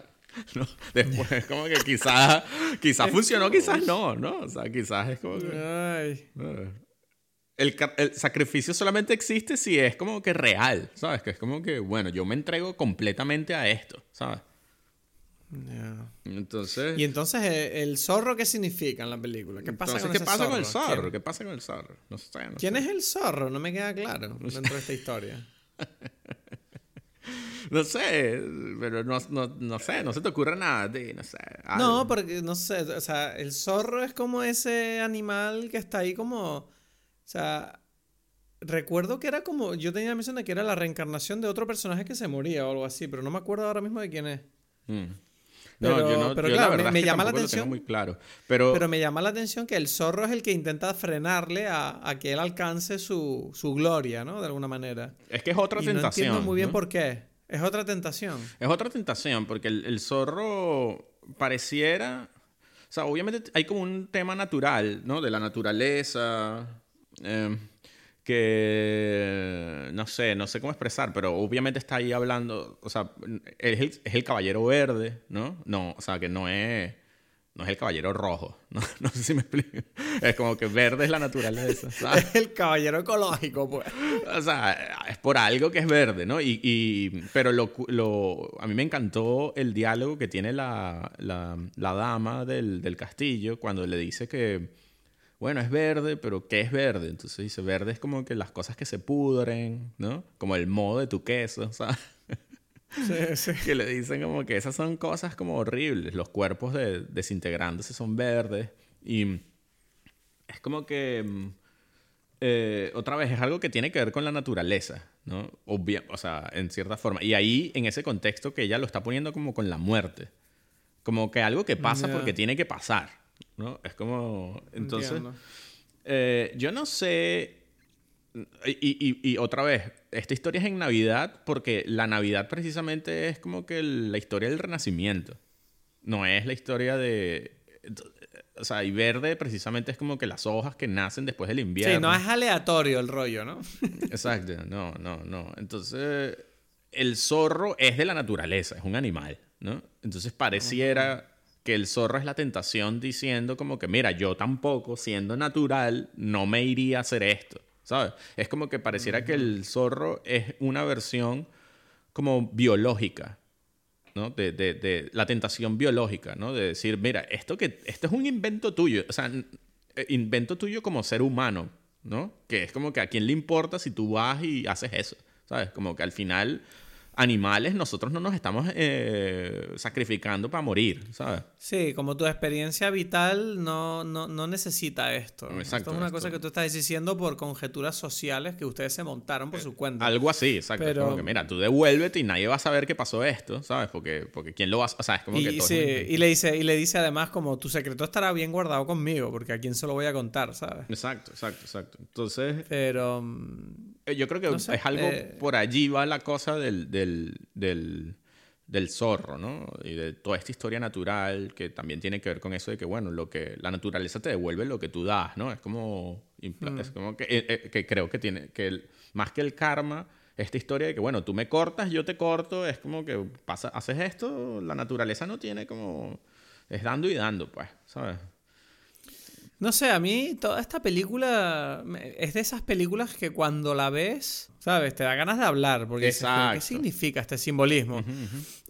¿No? Después, como que quizás, quizás funcionó, quizás no, ¿no? O sea, quizás es como que... Ay, El, el sacrificio solamente existe si es como que real, ¿sabes? Que es como que, bueno, yo me entrego completamente a esto, ¿sabes? Ya. Entonces, Y entonces, ¿eh, ¿el zorro qué significa en la película? ¿Qué pasa entonces, con ¿qué pasa con el zorro? ¿Qué pasa con el zorro? No sé, no quién sé. es el zorro? No me queda claro dentro de esta historia. No sé, pero no, no, no sé, no se te ocurre nada a ti, no sé. No, porque no sé, o sea, el zorro es como ese animal que está ahí como, o sea, recuerdo que era como, yo tenía la impresión de que era la reencarnación de otro personaje que se moría o algo así, pero no me acuerdo ahora mismo de quién es. Mm. No, Pero- yo no, pero yo claro, la me- verdad me es que llama la atención. muy claro. Pero, Pero me llama la atención que el zorro es el que intenta frenarle a, a que él alcance su, su gloria, ¿no? De alguna manera. es que es otra y no tentación. entiendo muy bien ¿no? por qué. Es otra tentación. Es otra tentación, porque el, el zorro pareciera. O sea, obviamente hay como un tema natural, ¿no? De la naturaleza. eh, que. No sé, no sé cómo expresar, pero obviamente está ahí hablando. O sea, es el, es el caballero verde, ¿no? No, o sea, que no es. No es el caballero rojo. No, no sé si me explico. Es como que verde es la naturaleza, ¿sabes? Es el caballero ecológico, pues. O sea, es por algo que es verde, ¿no? Y, y- pero lo, lo- a mí me encantó el diálogo que tiene la, la- la dama del, del castillo cuando le dice que, bueno, es verde, pero ¿qué es verde? Entonces dice, verde es como que las cosas que se pudren, ¿no? Como el modo de tu queso, ¿sabes? Sí, sí. que le dicen como que esas son cosas como horribles. Los cuerpos de, desintegrándose son verdes. Y es como que, mm, eh, otra vez, es algo que tiene que ver con la naturaleza, ¿no? Obvia- o sea, en cierta forma. Y ahí, en ese contexto que ella lo está poniendo como con la muerte. Como que algo que pasa porque tiene que pasar, ¿no? Es como... Entonces... Eh, yo no sé. Y, y- y otra vez, esta historia es en Navidad porque la Navidad precisamente es como que la historia del renacimiento. No es la historia de. O sea, y verde precisamente es como que las hojas que nacen después del invierno. Sí, no es aleatorio el rollo, ¿no? Exacto, no, no, no. Entonces, el zorro es de la naturaleza, es un animal, ¿no? Entonces pareciera que el zorro es la tentación diciendo como que, mira, yo tampoco, siendo natural, no me iría a hacer esto, ¿sabes? Es como que pareciera que el zorro es una versión como biológica, ¿no? De, de- de la tentación biológica, ¿no? De decir, mira, esto, que, esto es un invento tuyo, o sea, eh, invento tuyo como ser humano, ¿no? Que es como que a quién le importa si tú vas y haces eso, ¿sabes? Como que al final animales, nosotros no nos estamos eh, sacrificando para morir, ¿sabes? Sí, como tu experiencia vital no, no, no necesita esto. Exacto, esto es una esto- cosa que tú estás diciendo por conjeturas sociales que ustedes se montaron por su cuenta. Algo así, exacto. Pero- como que, mira, tú devuélvete y nadie va a saber que pasó esto, ¿sabes? Porque, porque quién lo va a... O sea, es como que todo sí, es- y le dice, y le dice además como tu secreto estará bien guardado conmigo, porque a quién se lo voy a contar, ¿sabes? Exacto, exacto, exacto. Entonces, Pero eh, yo creo que No sé, es algo... eh, Por allí va la cosa del, del, del, del zorro, ¿no? Y de toda esta historia natural que también tiene que ver con eso de que, bueno, lo que la naturaleza te devuelve lo que tú das, ¿no? Es como... impla- Es como que, eh, eh, que creo que tiene... que el- Más que el karma... Esta historia de que, bueno, tú me cortas, yo te corto, es como que pasa, haces esto, la naturaleza no tiene como... Es dando y dando, pues, ¿sabes? No sé, a mí toda esta película es de esas películas que cuando la ves, ¿sabes? Te da ganas de hablar, porque dices, "¿Pero ¿qué significa este simbolismo?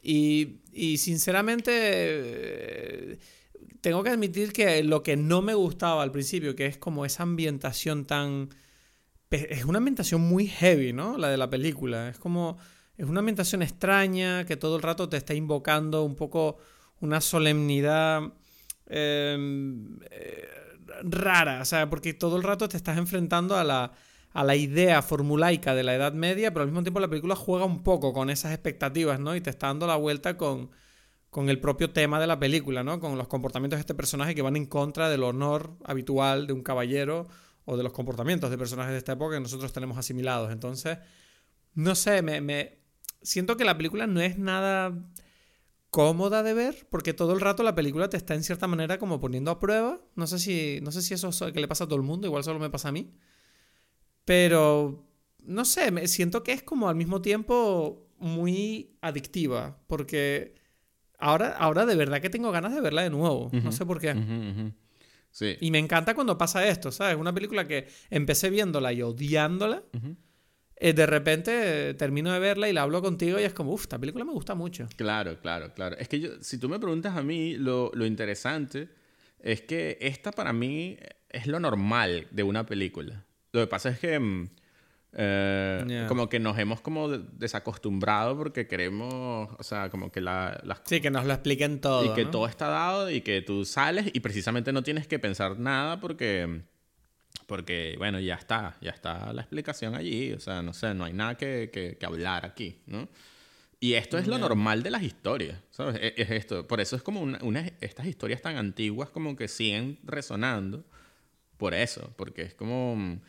Y, y sinceramente, tengo que admitir que lo que no me gustaba al principio, que es como esa ambientación tan... Es una ambientación muy heavy, ¿no? La de la película. Es como... Es una ambientación extraña que todo el rato te está invocando un poco una solemnidad em, eh, rara. O sea, porque todo el rato te estás enfrentando a la, a la idea formulaica de la Edad Media, pero al mismo tiempo la película juega un poco con esas expectativas, ¿no? Y te está dando la vuelta con, con el propio tema de la película, ¿no? Con los comportamientos de este personaje que van en contra del honor habitual de un caballero o de los comportamientos de personajes de esta época que nosotros tenemos asimilados. Entonces, no sé, me, me- siento que la película no es nada cómoda de ver, porque todo el rato la película te está en cierta manera como poniendo a prueba. No sé si, no sé si eso es que le pasa a todo el mundo, igual solo me pasa a mí. Pero, no sé, me siento que es como al mismo tiempo muy adictiva, porque ahora, ahora de verdad que tengo ganas de verla de nuevo. No sé por qué. Sí. Y me encanta cuando pasa esto, ¿sabes? Una película que empecé viéndola y odiándola. Eh, de repente eh, termino de verla y la hablo contigo y es como, uff, esta película me gusta mucho. Claro, claro, claro. Es que yo, si tú me preguntas a mí, lo, lo interesante es que esta para mí es lo normal de una película. Lo que pasa es que mm, eh, como que nos hemos como de- desacostumbrado porque queremos, o sea, como que la, las Sí, que nos lo expliquen todo. y que ¿no? todo está dado y que tú sales y precisamente no tienes que pensar nada porque porque bueno ya está ya está la explicación allí o sea no sé no hay nada que, que- que hablar aquí no y esto es lo normal de las historias sabes es, es esto por eso es como una, una- estas historias tan antiguas como que siguen resonando por eso porque es como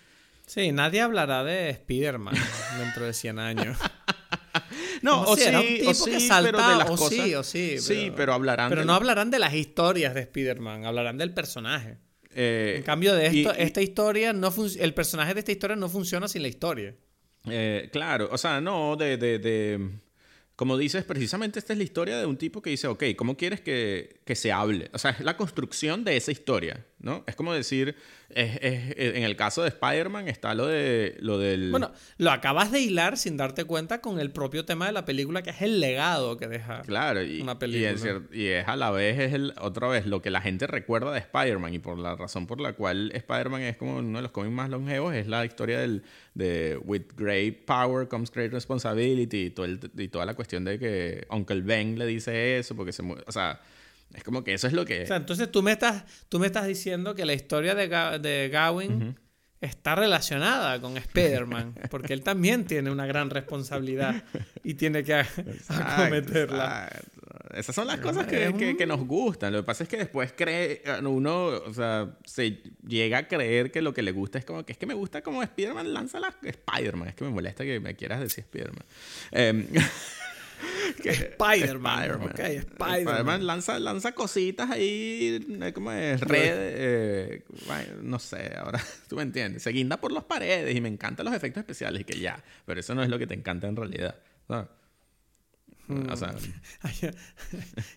Sí, nadie hablará de Spider-Man dentro de 100 años. no o si sí, o sí, que pero de las o cosas sí, o sí, sí pero- pero hablarán Pero no hablarán de las historias de Spider-Man, hablarán del personaje. Eh, En cambio de esto, y- esta historia no el personaje de esta historia no funciona sin la historia. Eh, claro, o sea, no, de, de, de- Como dices, precisamente esta es la historia de un tipo que dice, ok, ¿cómo quieres que, que se hable? O sea, es la construcción de esa historia, ¿no? Es como decir, es- es- en el caso de Spider-Man está lo, de, lo del... Bueno, lo acabas de hilar sin darte cuenta con el propio tema de la película, que es el legado que deja. Claro, y, una y película. es, y es a la vez, es el, otra vez, lo que la gente recuerda de Spider-Man y por la razón por la cual Spider-Man es como uno de los cómics más longevos, es la historia del, de With great power comes great responsibility y, todo el- y toda la cuestión de que Uncle Ben le dice eso porque se O sea, es como que eso es lo que... O sea, entonces tú me estás, tú me estás diciendo que la historia de, Ga- de Gawain está relacionada con Spider-Man, porque él también tiene una gran responsabilidad y tiene que acometerla. Esas son las cosas que, que- que nos gustan. Lo que pasa es que después cree, uno, o sea, se llega a creer que lo que le gusta es como que es que me gusta como Spider-Man lanza la Spider-Man. Es que me molesta que me quieras decir Spider-Man. Que- Spider-Man. Spider-Man. Ok, Spider-Man. Spider-Man lanza, lanza cositas ahí, eh, como es red, eh, no sé, ahora tú me entiendes. Se guinda por las paredes y me encantan los efectos especiales y que ya, pero eso no es lo que te encanta en realidad. ¿sabes? O sea,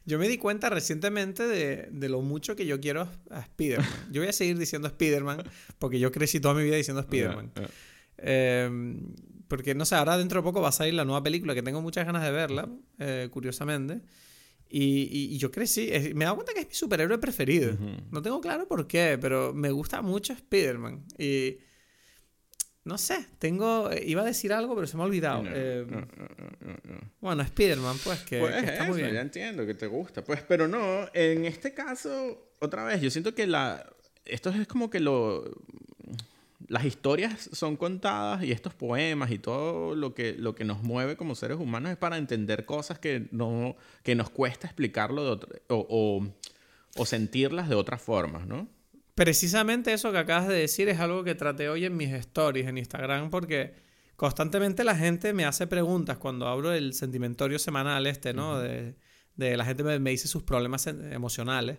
Yo me di cuenta recientemente de, de lo mucho que yo quiero a Spider-Man. Yo voy a seguir diciendo Spider-Man porque yo crecí toda mi vida diciendo Spider-Man. Eh, porque, no sé, ahora dentro de poco va a salir la nueva película que tengo muchas ganas de verla, eh, curiosamente. Y, y- y yo crecí, es- me he dado cuenta que es mi superhéroe preferido. Ujú. No tengo claro por qué, pero me gusta mucho Spider-Man. Y, no sé, tengo. eh, Iba a decir algo, pero se me ha olvidado. No, Eh, no, no, no, no, no. Bueno, Spider-Man, pues, que, Pues que está eso, muy bien. ya entiendo que te gusta. Pues, pero no, en este caso, otra vez, yo siento que la. Esto es como que lo. Las historias son contadas y estos poemas y todo lo que, lo que nos mueve como seres humanos es para entender cosas que, no, que nos cuesta explicarlo de otra- o, o, o sentirlas de otras formas, ¿no? Precisamente eso que acabas de decir es algo que traté hoy en mis stories en Instagram porque constantemente la gente me hace preguntas cuando abro el sentimentorio semanal este, ¿no? de, de la gente me, me dice sus problemas emocionales.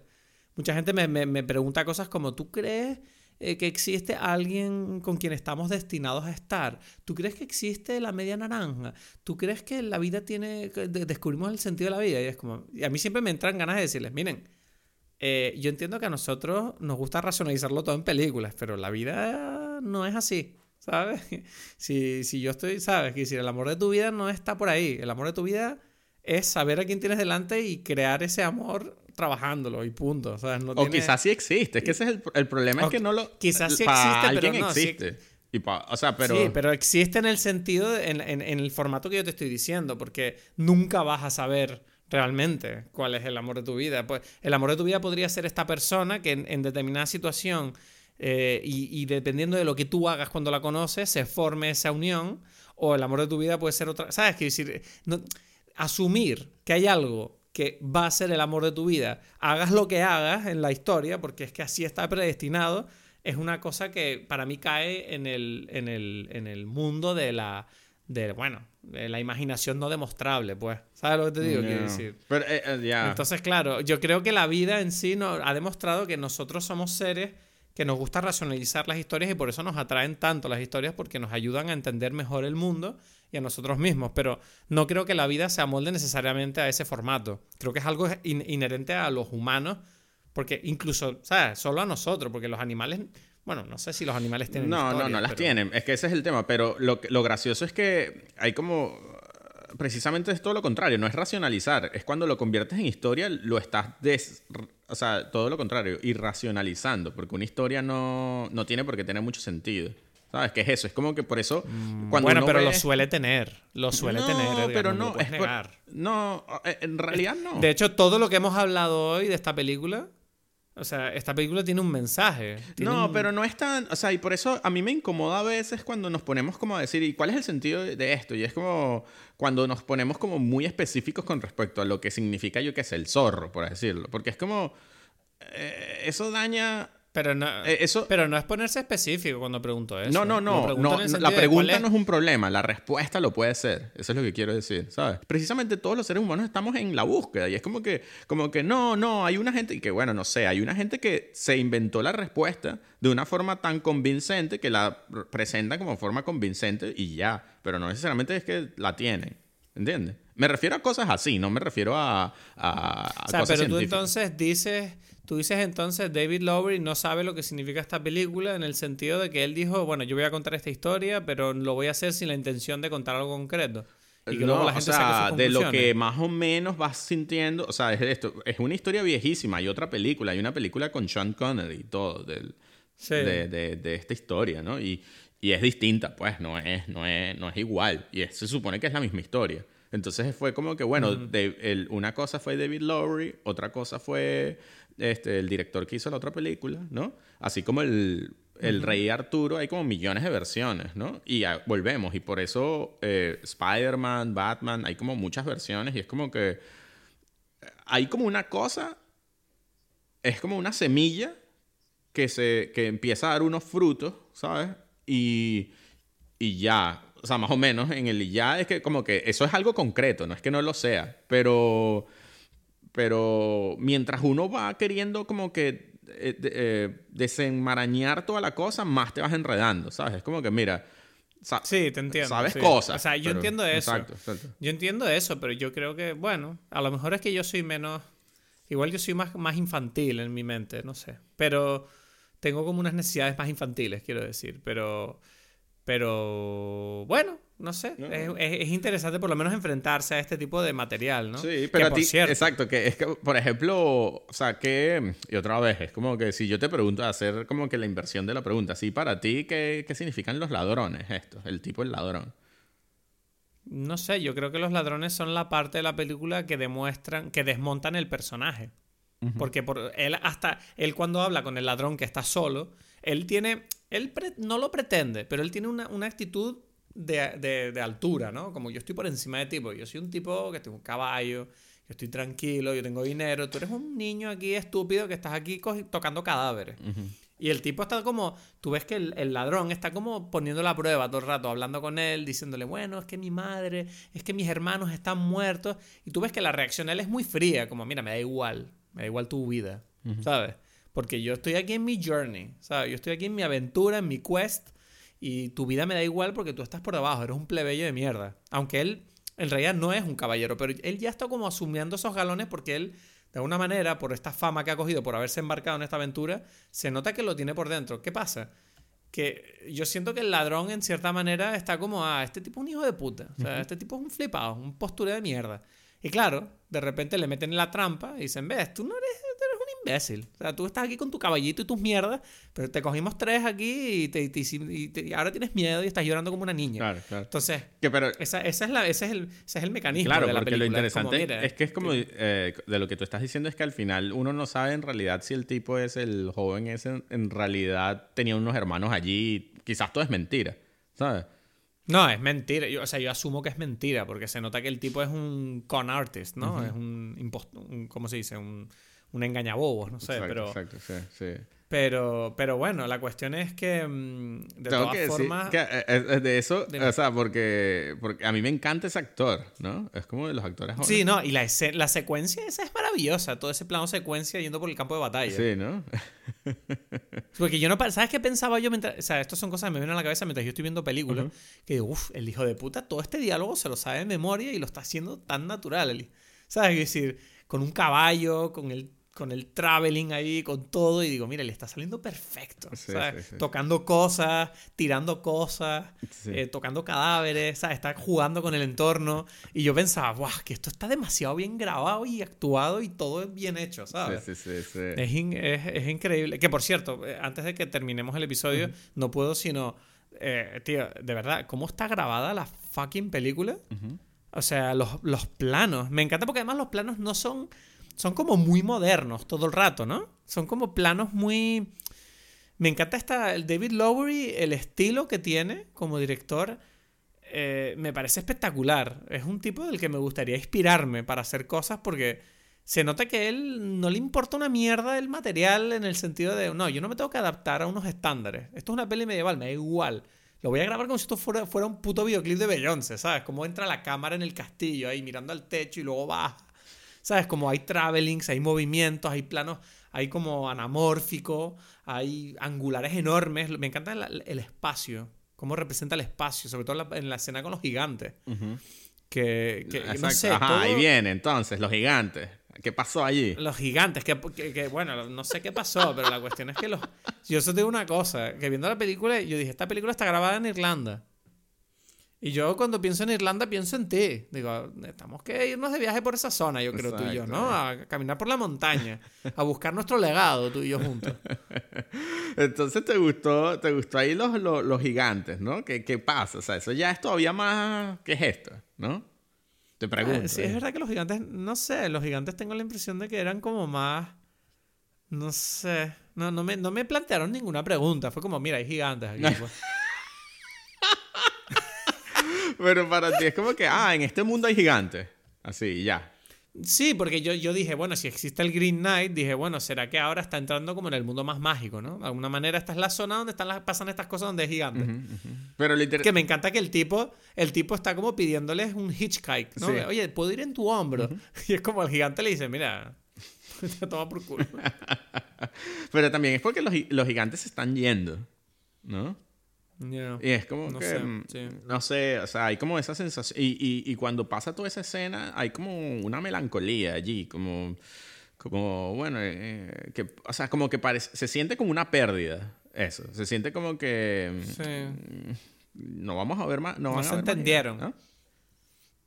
Mucha gente me, me- me pregunta cosas como, ¿tú crees eh, que existe alguien con quien estamos destinados a estar? ¿Tú crees que existe la media naranja? ¿Tú crees que la vida tiene, descubrimos el sentido de la vida? Y es como, y a mí siempre me entran ganas de decirles, miren, eh, yo entiendo que a nosotros nos gusta racionalizarlo todo en películas, pero la vida no es así, ¿sabes? Si, si yo estoy, ¿sabes? Que si el amor de tu vida no está por ahí, el amor de tu vida es saber a quién tienes delante y crear ese amor trabajándolo y punto. O tiene- quizás sí existe. Es que ese es el, el problema, O es que no lo... quizás sí existe, pero no, sí existe. Y pa- o sea, pero... Sí, pero existe en el sentido, de- en, en- en el formato que yo te estoy diciendo, porque nunca vas a saber realmente cuál es el amor de tu vida. Pues el amor de tu vida podría ser esta persona que en, en determinada situación eh, y, y dependiendo de lo que tú hagas cuando la conoces, se forme esa unión, o el amor de tu vida puede ser otra. ¿Sabes? Quiero decir, no- asumir que hay algo que va a ser el amor de tu vida, hagas lo que hagas en la historia, porque es que así está predestinado, es una cosa que para mí cae en el, en el, en el mundo de la, de, bueno, de la imaginación no demostrable, pues. ¿Sabes lo que te digo? Quiero decir. Pero, eh, eh. Entonces, claro, yo creo que la vida en sí no, ha demostrado que nosotros somos seres que nos gusta racionalizar las historias y por eso nos atraen tanto las historias porque nos ayudan a entender mejor el mundo y a nosotros mismos. Pero no creo que la vida se amolde necesariamente a ese formato. Creo que es algo in- inherente a los humanos porque incluso, ¿sabes? Solo a nosotros, porque los animales, bueno, no sé si los animales tienen No, no, historias, no las pero- tienen. Es que ese es el tema. Pero lo, lo gracioso es que hay como. Precisamente es todo lo contrario. No es racionalizar. Es cuando lo conviertes en historia, lo estás. Des, o sea, todo lo contrario. Irracionalizando. Porque una historia no, no tiene por qué tener mucho sentido. ¿Sabes? ¿Qué es eso? Es como que por eso. Cuando Mm, bueno, pero ve- lo suele tener. Lo suele no, tener. Edgar, pero no, no. es por- negar. no, eh, en realidad no. De hecho, todo lo que hemos hablado hoy de esta película, o sea, esta película tiene un mensaje. tiene No, un- pero no es tan, o sea, y por eso a mí me incomoda a veces cuando nos ponemos como a decir, ¿y cuál es el sentido de- esto? Y es como cuando nos ponemos como muy específicos con respecto a lo que significa, yo qué sé, el zorro, por decirlo. Porque es como, eh, eso daña... Pero no, eh, eso- pero no es ponerse específico cuando pregunto eso. No, no, no, no, la pregunta no es un problema, la respuesta lo puede ser. Eso es lo que quiero decir, ¿sabes? Precisamente todos los seres humanos estamos en la búsqueda y es como que, como que no, no, hay una gente, y que bueno, no sé, hay una gente que se inventó la respuesta de una forma tan convincente que la presenta como forma convincente y ya, pero no necesariamente es que la tienen, ¿entiendes? Me refiero a cosas así, no me refiero a, a, a O sea, cosas pero tú entonces dices, tú dices entonces David Lowery no sabe lo que significa esta película en el sentido de que él dijo, bueno, yo voy a contar esta historia, pero lo voy a hacer sin la intención de contar algo concreto. Y que No, luego la o gente sea, saque sus de lo que más o menos vas sintiendo, o sea, es esto, es una historia viejísima, hay otra película, hay una película con Sean Connery y todo, del, Sí. de, de- de esta historia, ¿no? Y, y es distinta, pues, no es, no es, no es igual, y es- se supone que es la misma historia. Entonces fue como que, bueno, de- el- una cosa fue David Lowery, otra cosa fue este, el director que hizo la otra película, ¿no? Así como el, el Rey Arturo, hay como millones de versiones, ¿no? Y volvemos, y por eso eh, Spider-Man, Batman, hay como muchas versiones, y es como que hay como una cosa, es como una semilla que, se, que empieza a dar unos frutos, ¿sabes? Y, y ya, o sea, más o menos en el ya es que como que eso es algo concreto, no es que no lo sea, pero, pero mientras uno va queriendo como que eh, eh, desenmarañar toda la cosa, más te vas enredando, ¿sabes? Es como que, mira, sa- Sí, te entiendo. sabes sí. cosas. O sea, yo pero- entiendo eso. Exacto, exacto. Yo entiendo eso, pero yo creo que, bueno, a lo mejor es que yo soy menos. Igual yo soy más, más infantil en mi mente, no sé. Pero tengo como unas necesidades más infantiles, quiero decir. Pero. Pero. Bueno, no sé, Es, es, interesante por lo menos enfrentarse a este tipo de material, ¿no? Sí, pero a ti, exacto, que es que, por ejemplo, o sea, que, y otra vez, es como que si yo te pregunto, hacer como que la inversión de la pregunta, sí, para ti, ¿qué, qué significan los ladrones estos? El tipo el ladrón. No sé, yo creo que los ladrones son la parte de la película que demuestran, que desmontan el personaje. Porque por, él hasta, él cuando habla con el ladrón que está solo, él tiene, él no lo pretende, pero él tiene una, una actitud de, de, altura, ¿no? Como yo estoy por encima de ti, porque yo soy un tipo que tengo un caballo, yo estoy tranquilo, yo tengo dinero, tú eres un niño aquí estúpido que estás aquí tocando cadáveres. Y el tipo está como, tú ves que el, el, ladrón está como poniendo la prueba todo el rato, hablando con él, diciéndole, bueno, es que mi madre, es que mis hermanos están muertos. Y tú ves que la reacción de él es muy fría, como, mira, me da igual, me da igual tu vida, ¿sabes? Porque yo estoy aquí en mi journey, ¿sabes? Yo estoy aquí en mi aventura, en mi quest, y tu vida me da igual porque tú estás por debajo, eres un plebeyo de mierda. Aunque él en realidad no es un caballero, pero él ya está como asumiendo esos galones porque él, de alguna manera, por esta fama que ha cogido, por haberse embarcado en esta aventura, se nota que lo tiene por dentro. ¿Qué pasa? Que yo siento que el ladrón, en cierta manera, está como, ah, este tipo es un hijo de puta. O sea, este tipo es un flipado, un posture de mierda. Y claro, de repente le meten en la trampa y dicen, ves, tú no eres imbécil. O sea, tú estás aquí con tu caballito y tus mierdas, pero te cogimos tres aquí y, te, y, ahora tienes miedo y estás llorando como una niña. Claro, claro. Entonces, pero, esa, esa es la, ese, es el, ese es el mecanismo claro, de la porque lo interesante es, que es como eh, de lo que tú estás diciendo es que al final uno no sabe en realidad si el tipo es el joven ese en realidad tenía unos hermanos allí. Quizás todo es mentira, ¿sabes? No, es mentira. Yo, o sea, yo asumo que es mentira, porque se nota que el tipo es un con artist, ¿no? Es un, impostor, ¿cómo se dice? Un, un engañabobos, no sé, pero... Exacto, sí, sí. Pero, pero bueno, la cuestión es que mm, de todas formas... Que, eh, eh, de eso, o sea, porque, porque a mí me encanta ese actor, ¿no? Es como de los actores Sí, no, y la, la secuencia esa es maravillosa, todo ese plano secuencia yendo por el campo de batalla. Sí, ¿no? porque yo no... ¿Sabes qué pensaba yo mientras... O sea, estas son cosas que me vienen a la cabeza mientras yo estoy viendo películas, que digo, uff, el hijo de puta, todo este diálogo se lo sabe de memoria y lo está haciendo tan natural. ¿Sabes? Es decir, con un caballo, con el con el traveling ahí, con todo, y digo, mira, le está saliendo perfecto. Tocando cosas, tirando cosas, eh, tocando cadáveres, ¿sabes? está jugando con el entorno. Y yo pensaba, guau, que esto está demasiado bien grabado y actuado y todo es bien hecho, ¿sabes? Es, es, increíble. Que por cierto, eh, antes de que terminemos el episodio, no puedo sino. Eh, tío, de verdad, ¿cómo está grabada la fucking película? O sea, los, los planos. Me encanta porque además los planos no son son como muy modernos todo el rato, ¿no? Son como planos muy... Me encanta esta, el David Lowery, el estilo que tiene como director, eh, me parece espectacular. Es un tipo del que me gustaría inspirarme para hacer cosas porque se nota que él no le importa una mierda el material en el sentido de, no, yo no me tengo que adaptar a unos estándares. Esto es una peli medieval, me da igual. Lo voy a grabar como si esto fuera, fuera un puto videoclip de Beyoncé, ¿sabes? Como entra la cámara en el castillo ahí mirando al techo y luego baja ¿Sabes? Como hay travelings, hay movimientos, hay planos, hay como anamórfico, hay angulares enormes. Me encanta el, espacio, cómo representa el espacio, sobre todo en la, escena con los gigantes. Que, no sé, ahí viene entonces, los gigantes. ¿Qué pasó allí? Los gigantes, que, que, bueno, no sé qué pasó, pero la cuestión es que los... Yo solo digo una cosa, que viendo la película, yo dije, esta película está grabada en Irlanda. Y yo cuando pienso en Irlanda pienso en ti. Digo, tenemos que irnos de viaje por esa zona, yo creo, tú y yo, ¿no? A caminar por la montaña, a buscar nuestro legado, tú y yo juntos. Entonces te gustó, te gustó ahí los, los, gigantes, ¿no? ¿Qué, ¿Qué, pasa? O sea, eso ya es todavía más... ¿Qué es esto? ¿No? Te ah, pregunto. sí, es verdad que los gigantes, no sé, los gigantes tengo la impresión de que eran como más... No sé, no, no, me, no me plantearon ninguna pregunta. Fue como, mira, hay gigantes aquí. Pues. Pero para ti es como que, ah, en este mundo hay gigantes. Así, ya. Sí, porque yo, yo dije, bueno, si existe el Green Knight, dije, bueno, ¿será que ahora está entrando como en el mundo más mágico, ¿no? De alguna manera esta es la zona donde están las, pasan estas cosas donde es gigante. Pero Que me encanta que el tipo, el tipo está como pidiéndoles un hitchhike, ¿no? Oye, ¿puedo ir en tu hombro? Y es como el gigante le dice, mira, te toma por culo. Pero también es porque los, los gigantes se están yendo, ¿no? Y es como no que, sé, mm, no sé, o sea, hay como esa sensación, y, y, cuando pasa toda esa escena, hay como una melancolía allí, como, como bueno, eh, eh, que, o sea, como que parece, se siente como una pérdida, eso, se siente como que... Mm, no vamos a ver más. No, No van se a ver más entendieron. gigantes,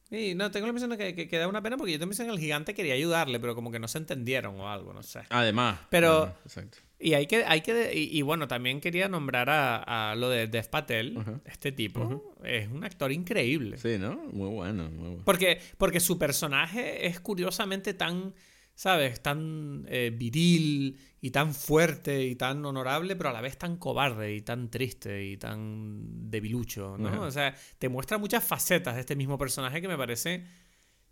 Sí, no, tengo la impresión de que, que, que da una pena porque yo la impresión que el gigante quería ayudarle, pero como que no se entendieron o algo, no sé. Además. Pero- Ajá, exacto. Y hay que, hay que, y, y bueno, también quería nombrar a, a lo de Dev Patel, Ajá. este tipo, es un actor increíble. Sí, ¿no? Muy bueno, muy bueno. Porque, porque su personaje es curiosamente tan, ¿sabes? Tan eh, viril y tan fuerte y tan honorable, pero a la vez tan cobarde y tan triste y tan debilucho, ¿no? Ajá. O sea, te muestra muchas facetas de este mismo personaje que me parece,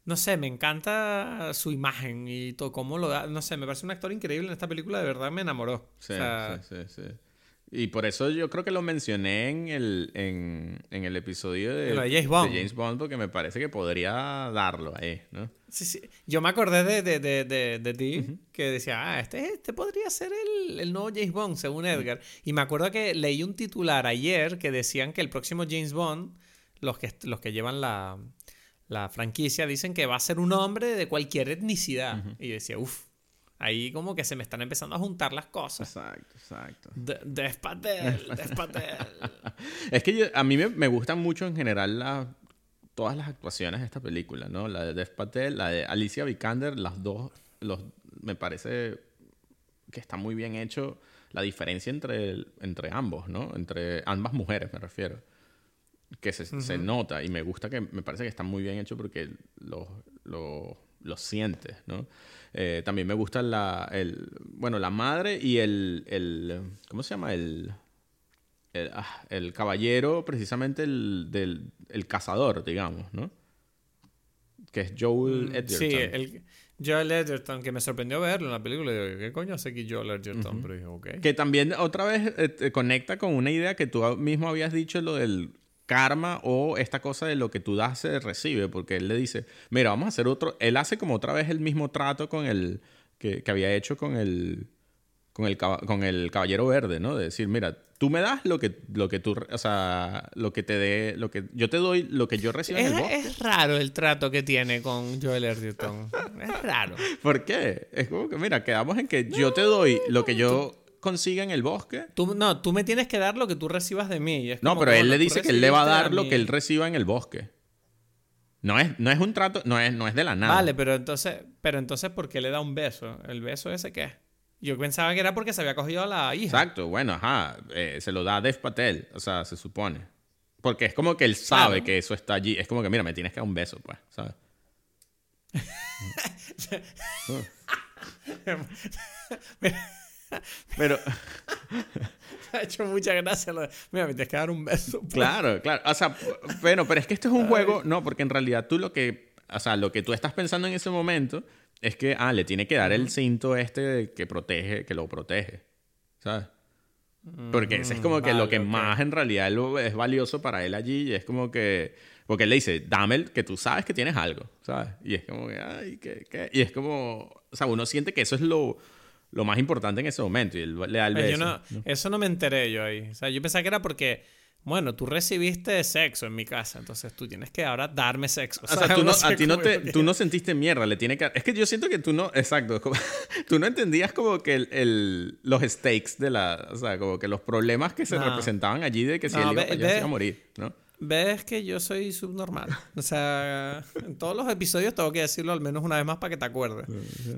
no sé, me encanta su imagen y todo cómo lo da, no sé, me parece un actor increíble en esta película, de verdad me enamoró. Sí, o sea, sí, sí, sí. Y por eso yo creo que lo mencioné en el, en, en el episodio de, James Bond. James Bond, porque me parece que podría darlo ahí, ¿no? Sí, sí. Yo me acordé de, de, de, de, de ti, que decía, ah, este, este podría ser el, el nuevo James Bond, según Edgar. Y me acuerdo que leí un titular ayer que decían que el próximo James Bond, los que, los que llevan la, la franquicia, dicen que va a ser un hombre de cualquier etnicidad. Y yo decía, uff, ahí como que se me están empezando a juntar las cosas. Exacto, exacto. De- Dev Patel, Dev Patel. Es que yo- a mí me, me gustan mucho en general la- todas las actuaciones de esta película, ¿no? La de Dev Patel, la de Alicia Vikander, las dos, los, me parece que está muy bien hecho la diferencia entre, el- entre ambos, ¿no? Entre ambas mujeres, me refiero. Que se, se nota y me gusta que, me parece que está muy bien hecho porque lo, lo, lo sientes, ¿no? Eh, también me gusta la, el, bueno, la madre y el, el, ¿cómo se llama? El, el, ah, el caballero, precisamente el, del el cazador, digamos, ¿no? Que es Joel Edgerton. Mm, Sí, el Joel Edgerton, que me sorprendió verlo en la película. Y digo, ¿qué coño hace aquí Joel Edgerton? Pero dije, ok. Que también otra vez eh, conecta con una idea que tú mismo habías dicho, lo del karma o esta cosa de lo que tú das se recibe, porque él le dice, mira, vamos a hacer otro, él hace como otra vez el mismo trato con el, que, que había hecho con el, con el, con el caballero verde, ¿no? De decir, mira, tú me das lo que, lo que tú, o sea, lo que te dé, lo que, yo te doy lo que yo recibo en Es, el bosque. es raro el trato que tiene con Joel Edgerton. Es raro. ¿Por qué? Es como que, mira, quedamos en que yo te doy lo que yo consiga en el bosque. Tú, no, tú me tienes que dar lo que tú recibas de mí. y es No, pero él le dice que él le va a dar lo que él reciba en el bosque. No es, no es un trato, no es, no es de la nada. Vale, pero entonces, pero entonces, ¿por qué le da un beso? ¿El beso ese qué es? Yo pensaba que era porque se había cogido a la hija. Exacto, bueno, ajá. eh, se lo da a Dev Patel, o sea, se supone. Porque es como que él sabe Claro. que eso está allí. Es como que, mira, me tienes que dar un beso, pues, ¿sabes? Pero, ha hecho mucha gracia. Lo de, Mira, me tienes que dar un beso. pues. claro, claro. O sea, bueno, pero es que esto es un juego, no, porque en realidad tú lo que, o sea, lo que tú estás pensando en ese momento es que, ah, le tiene que dar el cinto este que protege, que lo protege, ¿sabes? Porque ese es como que lo vale, que ok. más en realidad lo- es valioso para él allí y es como que, porque él le dice, dame el que tú sabes que tienes algo, ¿sabes? Y es como que, ay, ¿qué, qué? Y es como, o sea, uno siente que eso es lo, lo más importante en ese momento y él le da el Pero beso. yo no- Eso no me enteré yo ahí. O sea, yo pensaba que era porque, bueno, tú recibiste sexo en mi casa, entonces tú tienes que ahora darme sexo. O sea, tú no no, sé a ti no, te, tú no sentiste mierda, le tiene que... Es que yo siento que tú no... Exacto. como- tú no entendías como que el, el- los stakes de la... O sea, como que los problemas que se No. representaban allí de que si No, él iba ve- se ve- iba a morir, ¿no? Ves que yo soy subnormal. O sea, en todos los episodios tengo que decirlo al menos una vez más para que te acuerdes.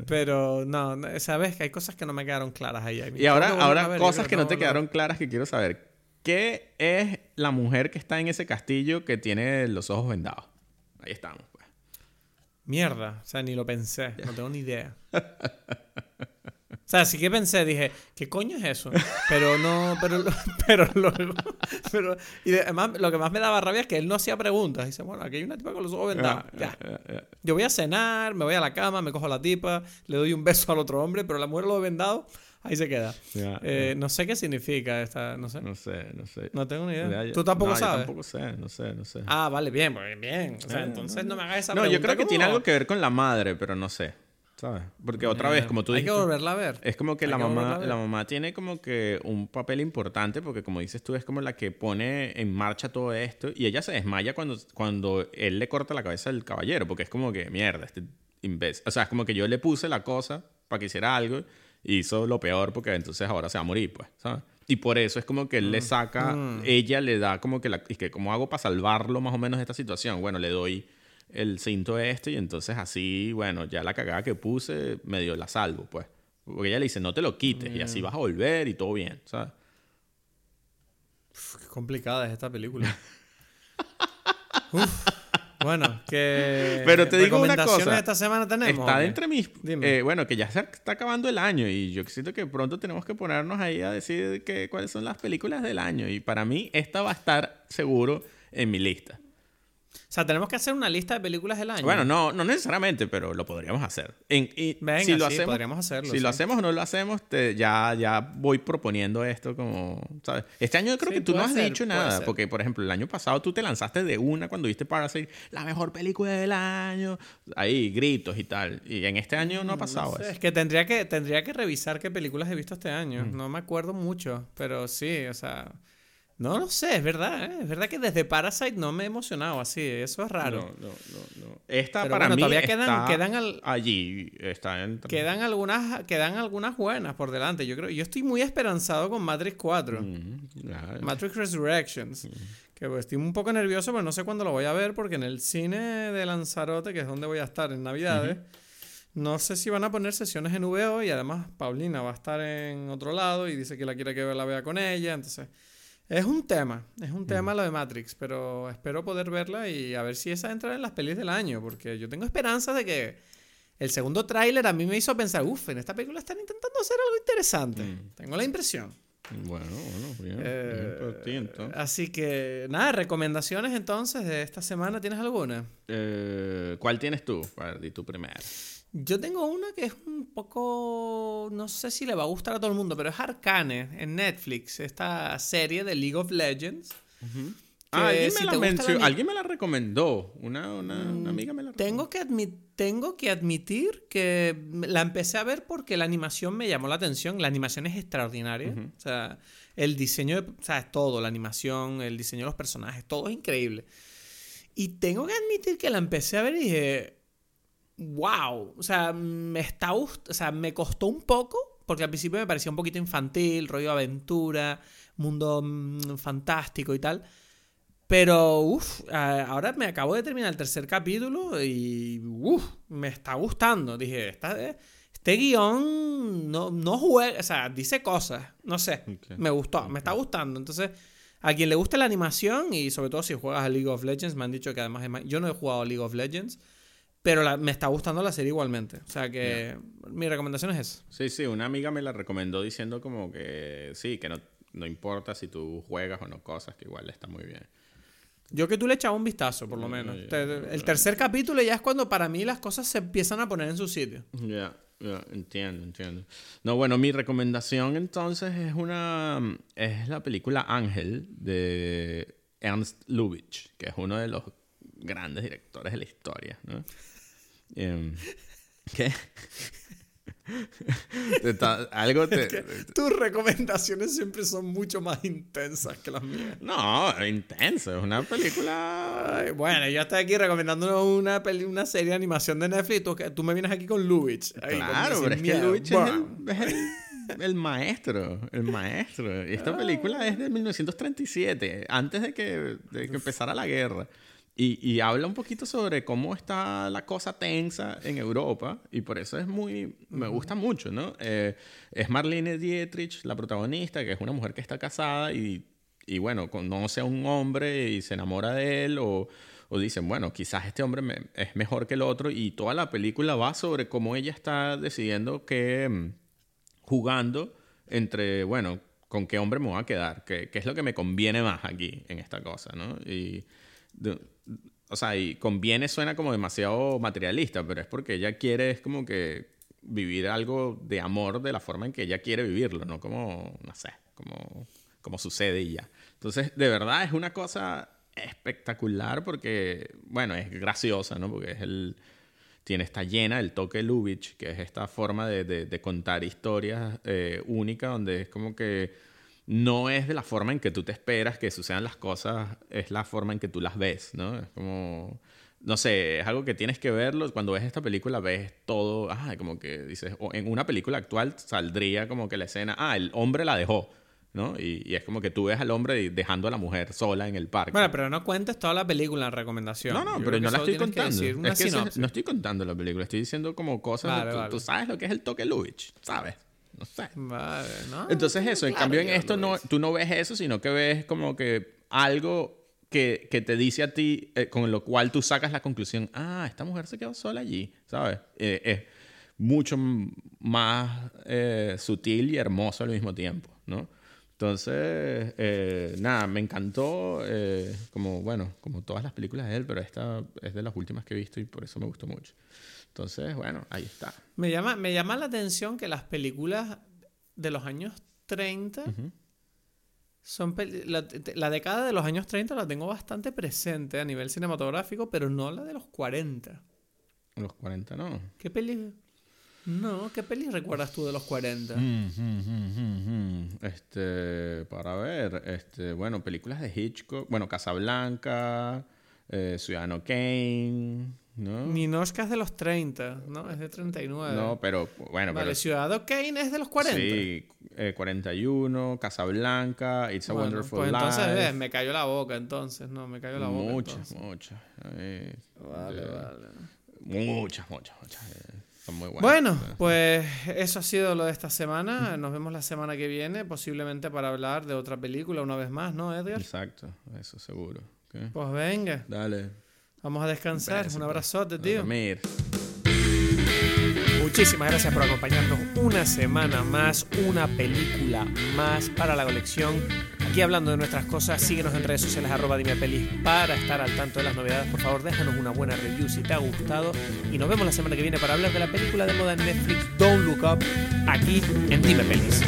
Pero no, no, sabes que hay cosas que no me quedaron claras ahí. Y ahora, ahora ver, cosas que no te a ver. quedaron claras que quiero saber. ¿Qué es la mujer que está en ese castillo que tiene los ojos vendados? Ahí estamos, pues. Mierda, o sea, ni lo pensé, no tengo ni idea. O sea, sí que pensé, dije, ¿qué coño es eso? Pero no, pero, pero luego, pero, y de- además lo que más me daba rabia es que él no hacía preguntas. Dice, bueno, aquí hay una tipa con los ojos vendados. Ya. Yo voy a cenar, me voy a la cama, me cojo a la tipa, le doy un beso al otro hombre, pero la mujer lo vendado, ahí se queda. Ya, Eh, no sé qué significa esta, no sé. No sé, no sé. No tengo ni idea. Ya. ¿Tú tampoco No, yo sabes? tampoco sé, no sé, no sé. Ah, vale, bien, bien. O sea, Eh, entonces no me hagas esa no, pregunta. yo creo que como- tiene algo que ver con la madre, pero no sé. ¿Sabes? Porque otra vez, como tú Hay que volverla a ver. Es como que la que mamá, la mamá tiene como que un papel importante porque como dices tú es como la que pone en marcha todo esto y ella se desmaya cuando, cuando él le corta la cabeza al caballero porque es como que mierda, este imbécil. O sea, es como que yo le puse la cosa para que hiciera algo y hizo lo peor porque entonces ahora se va a morir, pues, ¿sabes? Y por eso es como que él le Mm. saca, ella le da como que la, y que cómo hago para salvarlo más o menos de esta situación. Bueno, le doy el cinto este y entonces así, bueno, ya la cagada que puse medio la salvo, pues. Porque ella le dice, no te lo quites y Mm. así vas a volver y todo bien, ¿sabes? Uf, qué complicada es esta película. Uf. Bueno, que Pero te digo una cosa. esta semana tenemos. Está entre mis... Dime. eh, bueno, que ya se está acabando el año y yo siento que pronto tenemos que ponernos ahí a decir que, cuáles son las películas del año. Y para mí esta va a estar seguro en mi lista. O sea, tenemos que hacer una lista de películas del año. Bueno, no, no necesariamente, pero lo podríamos hacer. En- y Venga, si lo sí, hacemos, podríamos hacerlo, Si sí. lo hacemos o no lo hacemos, te- ya, ya voy proponiendo esto como, ¿sabes? Este año creo Sí, que tú no has ser, dicho nada, porque por ejemplo el año pasado tú te lanzaste de una cuando viste Parasite, la mejor película del año, ahí gritos y tal. Y en este año no ha pasado Mm, No sé, eso. es que tendría que tendría que revisar qué películas he visto este año. Mm. No me acuerdo mucho, pero sí, o sea, no lo sé, es verdad, ¿eh? es verdad que desde Parasite no me he emocionado así, eso es raro. No, no, no, no. Esta Pero para bueno, mí todavía quedan- está quedan al- allí, está en... Quedan algunas quedan algunas buenas por delante. Yo creo yo estoy muy esperanzado con Matrix 4. Mm. Matrix Resurrections. Que pues, estoy un poco nervioso, pero no sé cuándo lo voy a ver porque en el cine de Lanzarote, que es donde voy a estar en Navidades, no sé si van a poner sesiones en VO y además Paulina va a estar en otro lado y dice que la quiere que la vea con ella, entonces es un tema, es un tema lo de Matrix, pero espero poder verla y a ver si esa entra en las pelis del año, porque yo tengo esperanza de que el segundo tráiler a mí me hizo pensar, uff, en esta película están intentando hacer algo interesante. Tengo la impresión. Bueno, bueno, bien, bien Eh, por ti, entonces. así que, nada, recomendaciones entonces de esta semana. ¿Tienes alguna? Eh, ¿Cuál tienes tú? Di tú primero. Yo tengo una que es un poco. No sé si le va a gustar a todo el mundo, pero es Arcane en Netflix, esta serie de League of Legends. Ah, alguien, si me la la alguien me la recomendó. Una, una, una amiga me la Tengo que, admi- tengo que admitir que la empecé a ver porque la animación me llamó la atención. La animación es extraordinaria. O sea, el diseño, de, o sea, es todo, la animación, el diseño de los personajes, todo es increíble. Y tengo que admitir que la empecé a ver y dije, wow, o sea, me está o sea, me costó un poco porque al principio me parecía un poquito infantil, rollo aventura, mundo mm, fantástico y tal. Pero, uff, ahora me acabo de terminar el tercer capítulo y, uff, me está gustando. Dije, esta, eh, este guion no, no juega, o sea, dice cosas, no sé, Ok. me gustó, me está gustando. Entonces, a quien le guste la animación y sobre todo si juegas a League of Legends, me han dicho que además, yo no he jugado a League of Legends, pero la- me está gustando la serie igualmente. O sea que mi recomendación es esa. Sí, sí, una amiga me la recomendó diciendo como que sí, que no, no importa si tú juegas o no cosas, que igual está muy bien. Yo que tú le echabas un vistazo, por lo menos. Te- el tercer capítulo ya es cuando para mí las cosas se empiezan a poner en su sitio. Ya, ya, entiendo, entiendo. No, bueno, mi recomendación entonces es una es la película Ángel de Ernst Lubitsch, que es uno de los grandes directores de la historia, ¿no? Em, ¿Qué? Te está- algo te, Tus recomendaciones siempre son mucho más intensas que las mías. No, intenso, es una película Ay, bueno, yo estoy aquí recomendando una, peli, una serie de animación de Netflix tú, tú me vienes aquí con Lubitsch. Ahí, Claro, pero es que. Lubitsch es el, es el- el maestro, el maestro. Y esta película es de 1937, antes de que, de que empezara la guerra. Y, y habla un poquito sobre cómo está la cosa tensa en Europa. Y por eso es muy... Me gusta mucho, ¿no? Eh, es Marlene Dietrich, la protagonista, que es una mujer que está casada y, y bueno, conoce a un hombre y se enamora de él o... O dicen, bueno, quizás este hombre me- es mejor que el otro y toda la película va sobre cómo ella está decidiendo que, mm, jugando entre, bueno, con qué hombre me voy a quedar, qué, qué es lo que me conviene más aquí en esta cosa, ¿no? Y, de- o sea, y conviene suena como demasiado materialista, pero es porque ella quiere, es como que vivir algo de amor de la forma en que ella quiere vivirlo, no como, no sé, como, como sucede y ya. Entonces, de verdad es una cosa espectacular porque, bueno, es graciosa, ¿no? Porque es el tiene, está llena del toque Lubitsch, que es esta forma de, de- de contar historias eh, única, donde es como que no es de la forma en que tú te esperas que sucedan las cosas, es la forma en que tú las ves, ¿no? Es como, no sé, es algo que tienes que verlo. Cuando ves esta película ves todo, ah, como que dices, o en una película actual saldría como que la escena, ah, el hombre la dejó. ¿no? Y, y es como que tú ves al hombre dejando a la mujer sola en el parque. Bueno, pero no cuentes toda la película en recomendación. no, no, Yo pero no la estoy que contando. Es que no estoy contando la película, estoy diciendo como cosas. Vale, tú, vale. tú sabes lo que es el toque Lubitsch, ¿sabes? No sé. Vale, ¿no? Entonces eso, en Claro cambio en esto no, ves. tú no ves eso, sino que ves como que algo que, que te dice a ti, eh, con lo cual tú sacas la conclusión, ah, esta mujer se quedó sola allí, ¿sabes? Eh, es mucho más eh, sutil y hermoso al mismo tiempo, ¿no? Entonces, eh, nada, me encantó, eh, como, bueno, como todas las películas de él, pero esta es de las últimas que he visto y por eso me gustó mucho. Entonces, bueno, ahí está. Me llama, me llama la atención que las películas de los años 30 son peli- la, la década de los años 30 la tengo bastante presente a nivel cinematográfico, pero no la de los 40. Los 40, ¿no? ¿Qué peli? No, ¿qué peli recuerdas tú de los 40? Este, para ver, este, bueno, películas de Hitchcock, bueno, Casablanca, eh, Ciudadano Kane, ¿no? Ninochka es de los 30, ¿no? Es de 39. No, pero bueno, vale, pero Ciudadano Kane es de los 40. sí, eh, 41, Casablanca, It's a Bueno, Wonderful pues entonces Life. ves, me cayó la boca entonces, no, me cayó la boca. muchas, muchas. eh, Vale, eh, vale. Muchas, muchas, muchas. eh, son muy buenas. Bueno, Eh, pues eso ha sido lo de esta semana. Nos vemos la semana que viene, posiblemente para hablar de otra película una vez más, ¿no, Edgar? Exacto, eso seguro. ¿Qué? Pues venga, Dale. vamos a descansar. beso, Un pues. abrazote, tío. dormir. Muchísimas gracias por acompañarnos una semana más, una película más para la colección. Aquí hablando de nuestras cosas, síguenos en redes sociales arroba Dime Pelis para estar al tanto de las novedades. Por favor, déjanos una buena review si te ha gustado. Y nos vemos la semana que viene para hablar de la película de moda en Netflix Don't Look Up aquí en Dime Pelis.